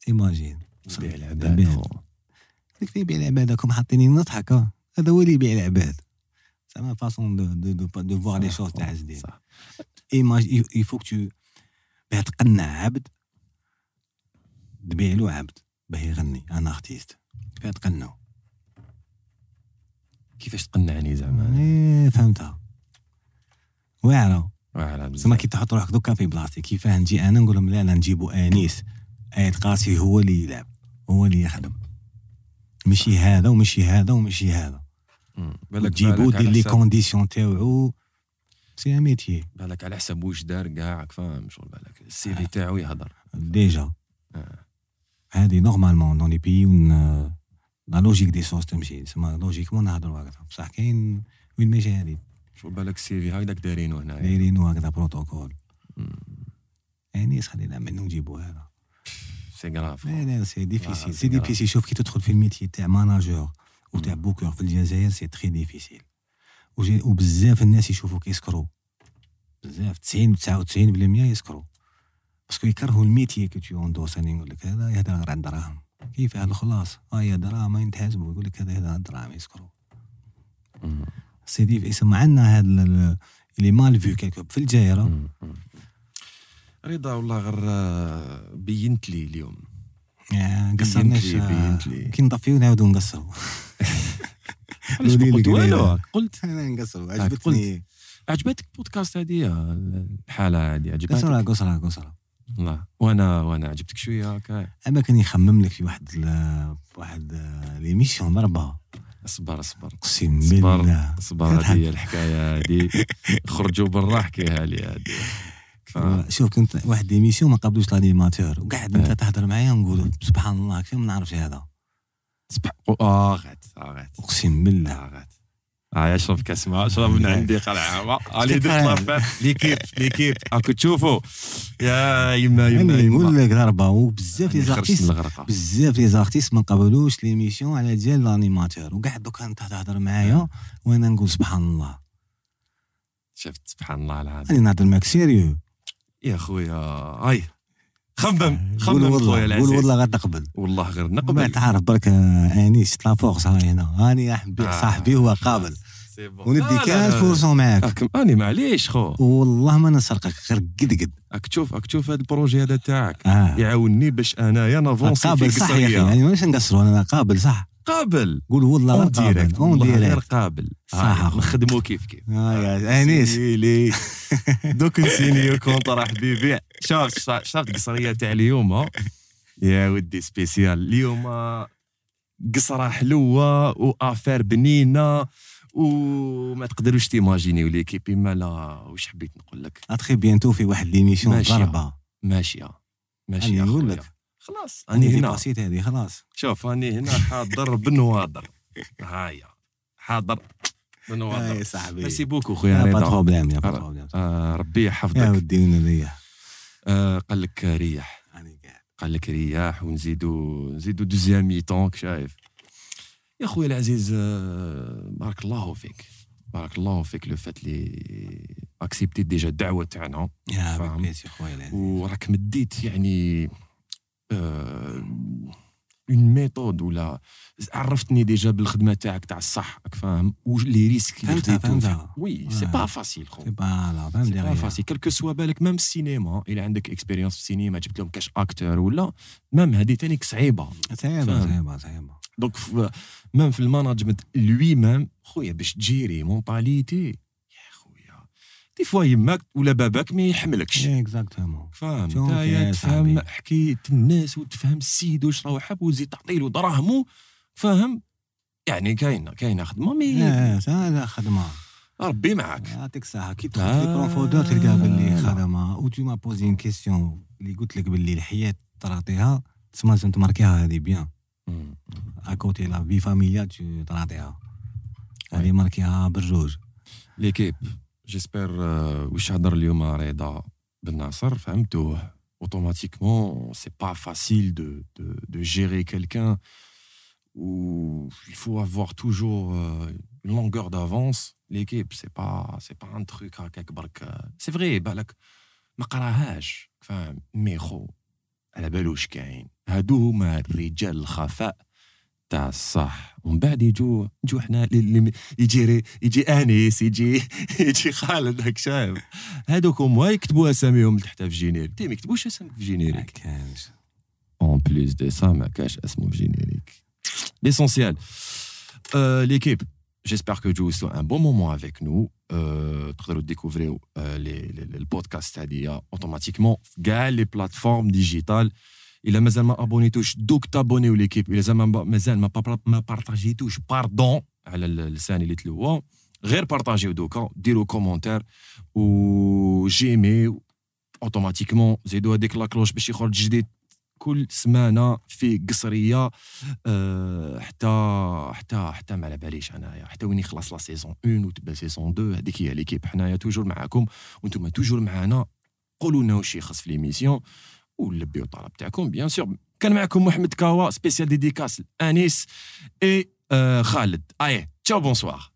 imagine يبيع العباد. خو. كيف يبيع العباد راكم حاطيني نضحك؟ هذا هو اللي يبيع العباد زعما façon de de de, de voir les choses تاع عز الدين صح imagine il faut que tu باه تقنع عبد تبيع له عبد باه يغني أنا artiste باه تقنعو كيفاش تقنعني زعما إيه، فهمتها واعرة. زعما كي تحط روحك دوكا في بلاصتي. كيفاه نجي أنا؟ نقول لهم لا لا نجيبوا آنيس. ايت قاسي هو اللي يلعب. هو اللي يخدم. ماشي هذا وماشي هذا وماشي هذا. مم. بالك تجيبو دير على les conditions تاعو c'est un métier بالك على حسب واش دار كاع راك فاهم شغل بالك ال CV تاعو يهضر. déjà. آه. هذه normalement dans les pays la logique دي سوس تمشي. تسمى logiquement نهضروا هكذا. بصح كاين وين ماشي هذه. شغل بالك ال CV هكذاك دايرينو هنايا دايرينو هكذا بروتوكول. انيس خلينا منو نجيبو هذا c'est grave لا لا c'est difficile آه، c'est. difficile شوف كي تدخل في ال métier تاع manageur وتاع مم. بوكر في الجزائر c'est très difficile وبزاف الناس يشوفوك يسكرو بزاف 90 99% يسكرو parce que يكرهوا ال métier que tu endosses أنا نقول لك هذا يهدر غير على الدراهم كيف هذا خلاص هاي دراهم ينتحاسبوا يقول لك هذا هذا دراهم يسكروا مم. c'est-à-dire يسمى عندنا هذا اللي mal vu في الجزائر. رضا والله غير آه، بينت لي اليوم. قصرناش لي لي. كي نطفيو نعاودو نقصرو. *laughs* علاش ما لي قلت لي. والو؟ قلت. *laughs* أنا نقصرو قلت. عجبتني. عجبتك البودكاست هذه الحالة هذه قصرها عجبتك؟ قصرها قصرها والله وأنا وأنا عجبتك شوية هكا أما كان يخمم لك في واحد واحد آه، l'émission ضربه اصبر اصبر. اقسم بالله. صبر كانت هذه هي الحكاية هذه. خرجوا برا حكيها لي هذه؟ شوف كنت واحد l'émission ما قابلوش l'animateur وقاعد أنت آه. تهضر معايا نقول سبحان الله كيف ما نعرفش هذا؟ آه غات غات أقسم بالله. آه غات آه اشرب كاس ماء اشرب من عندي قلعة علي *laughs* درت l'affaire l'équipe l'équipe راكو تشوفوا. يا يما يما يعني نقول يما لك ضربه وبزاف les artistes. بزاف les artistes ما قابلوش l'émission على ديال l'animateur. وقاعد دوكا أنت تهضر معايا وأنا نقول سبحان الله. شفت سبحان الله العظيم. راني نهضر معاك. sérieux يا خويا هاي. خمم خمم خويا والله قول العزيز. والله غير تقبل والله غير ما نقبل تعرف برك آه، انيس t'as la force هاي هنا. هاني يا حبي آه. صاحبي هو قابل. وندي لا، لا، لا. 15% معاك. أني معليش خو. والله ما نسرقك غير قد قد. راك تشوف راك تشوف هذا ال projet هذا تاعك. آه. يعاوني باش أنايا نافونسي في قابل صح يا أخي يعني ماناش نقصروا أنا قابل صح. قابل. قول والله en direct en والله غير direct قابل. صح هاي، أخو. نخدمو كيف كيف. آه يا أنيس. سيلي *laughs* دوك نسينيو contrat حبيبي شاف شاف القصريه تاع اليوم؟ يا ودي spéciale. اليوم آه، قصره حلوة و affaire بنينة وما تقدروش تيماجينيو l'équipe ما لا واش حبيت نقول لك؟ à très bientôt في واحد l'émission. ضربة. ماشيه ماشيه نقول. لك. خلاص. أني هنا. ديباسيت هذه خلاص. شوف أني هنا حاضر بنواضر. هايا حاضر بنواضر. يا صاحبي. ميرسي بوكو خويا يا با رضا تروبليم يا با آه. ربي يا يحفظك ودي ونريح آه قال لك ريح. قال لك رياح ونزيدو نزيدو دوزيام مي شايف. يا خويا العزيز آه بارك الله فيك. بارك الله فيك لو فات لي اكسبتي déjà الدعوة تاعنا. يا. بيتي خويا العزيز. وراك مديت يعني une méthode ولا عرفتني déjà بالخدمة تاعك تاع الصح راك فاهم و les risques اللي فهمتها، خديتهم فهمتها. oui c'est. pas facile خو c'est pas لا فهم c'est pas de rien. facile quel que soit بالك même السينما الا عندك expérience في السينما جبت لهم كاش acteur ولا même هذه تانيك صعيبه صعيبه. صعيبه صعيبه donc même في ال management lui-même خويا باش تجيري خويا des fois يماك ولا باباك ما يحملكش exactement فاهم نتايا يا تفهم. حكايه الناس وتفهم السيد واش راهو حاب وزيد تعطي له دراهمو فاهم يعني كاينة كاينة خدمه mais هذا خدمه ربي معاك يعطيك الصحة كي تدخل آه، في profondeur تلقى باللي. خدمة و tu m'as posé une question اللي قلت لك باللي الحياة تراطيها تسمى لازم تماركيها هذه bien. à côté la vie familiale تراطيها هذه ماركيها بال rouge l'équipe j'espère آه، واش هضر اليوم رضا بن ناصر فهمتوه automatiquement c'est pas facile de de de gérer quelqu'un où il faut avoir toujours euh, une longueur d'avance. L'équipe c'est pas c'est pas un truc هكاك برك c'est vrai بالك ما قراهاش فاهم mais خو على بالوش كاين هادو هما الرجال الخفاء تاع الصح ومن بعد يجوا يجوا حنا اللي- اللي يجي ري- يجي أنيس يجي *laughs* يجي خالد هاك شايف هادوك هما يكتبوا اساميهم تحت في générique تي ما يكتبوش اسامك في ما générique كانش en plus de ça ما كاش اسمه في générique l'essentiel l'équipe j'espère que جوزتوا un bon moment avec nous تقدروا ديكوفريو البودكاست هذه automatiquement في كاع les plateformes digitales الا مازال ما ابونيتوش دوك تابونيو l'équipe الا زعما ما- مازال ما ما بارطاجيتوش pardon على اللسان اللي تلوى غير بارطاجيو دوكا ديروا commentaire و j'aime automatiquement زيدوا هذيك la cloche باش يخرج جديد كل سمانه في قصريه أه حتى حتى حتى ما على باليش انايا حتى وين يخلص la saison 1 وتبدا saison 2 هذيك هي l'équipe حنايا toujours معاكم وأنتم toujours معانا قولوا لنا واش يخص في l'émission ونلبيو الطلب تاعكم؟ bien sûr كان معكم محمد كاوا spéciale dédicace انيس اي آه خالد إيه ciao bonsoir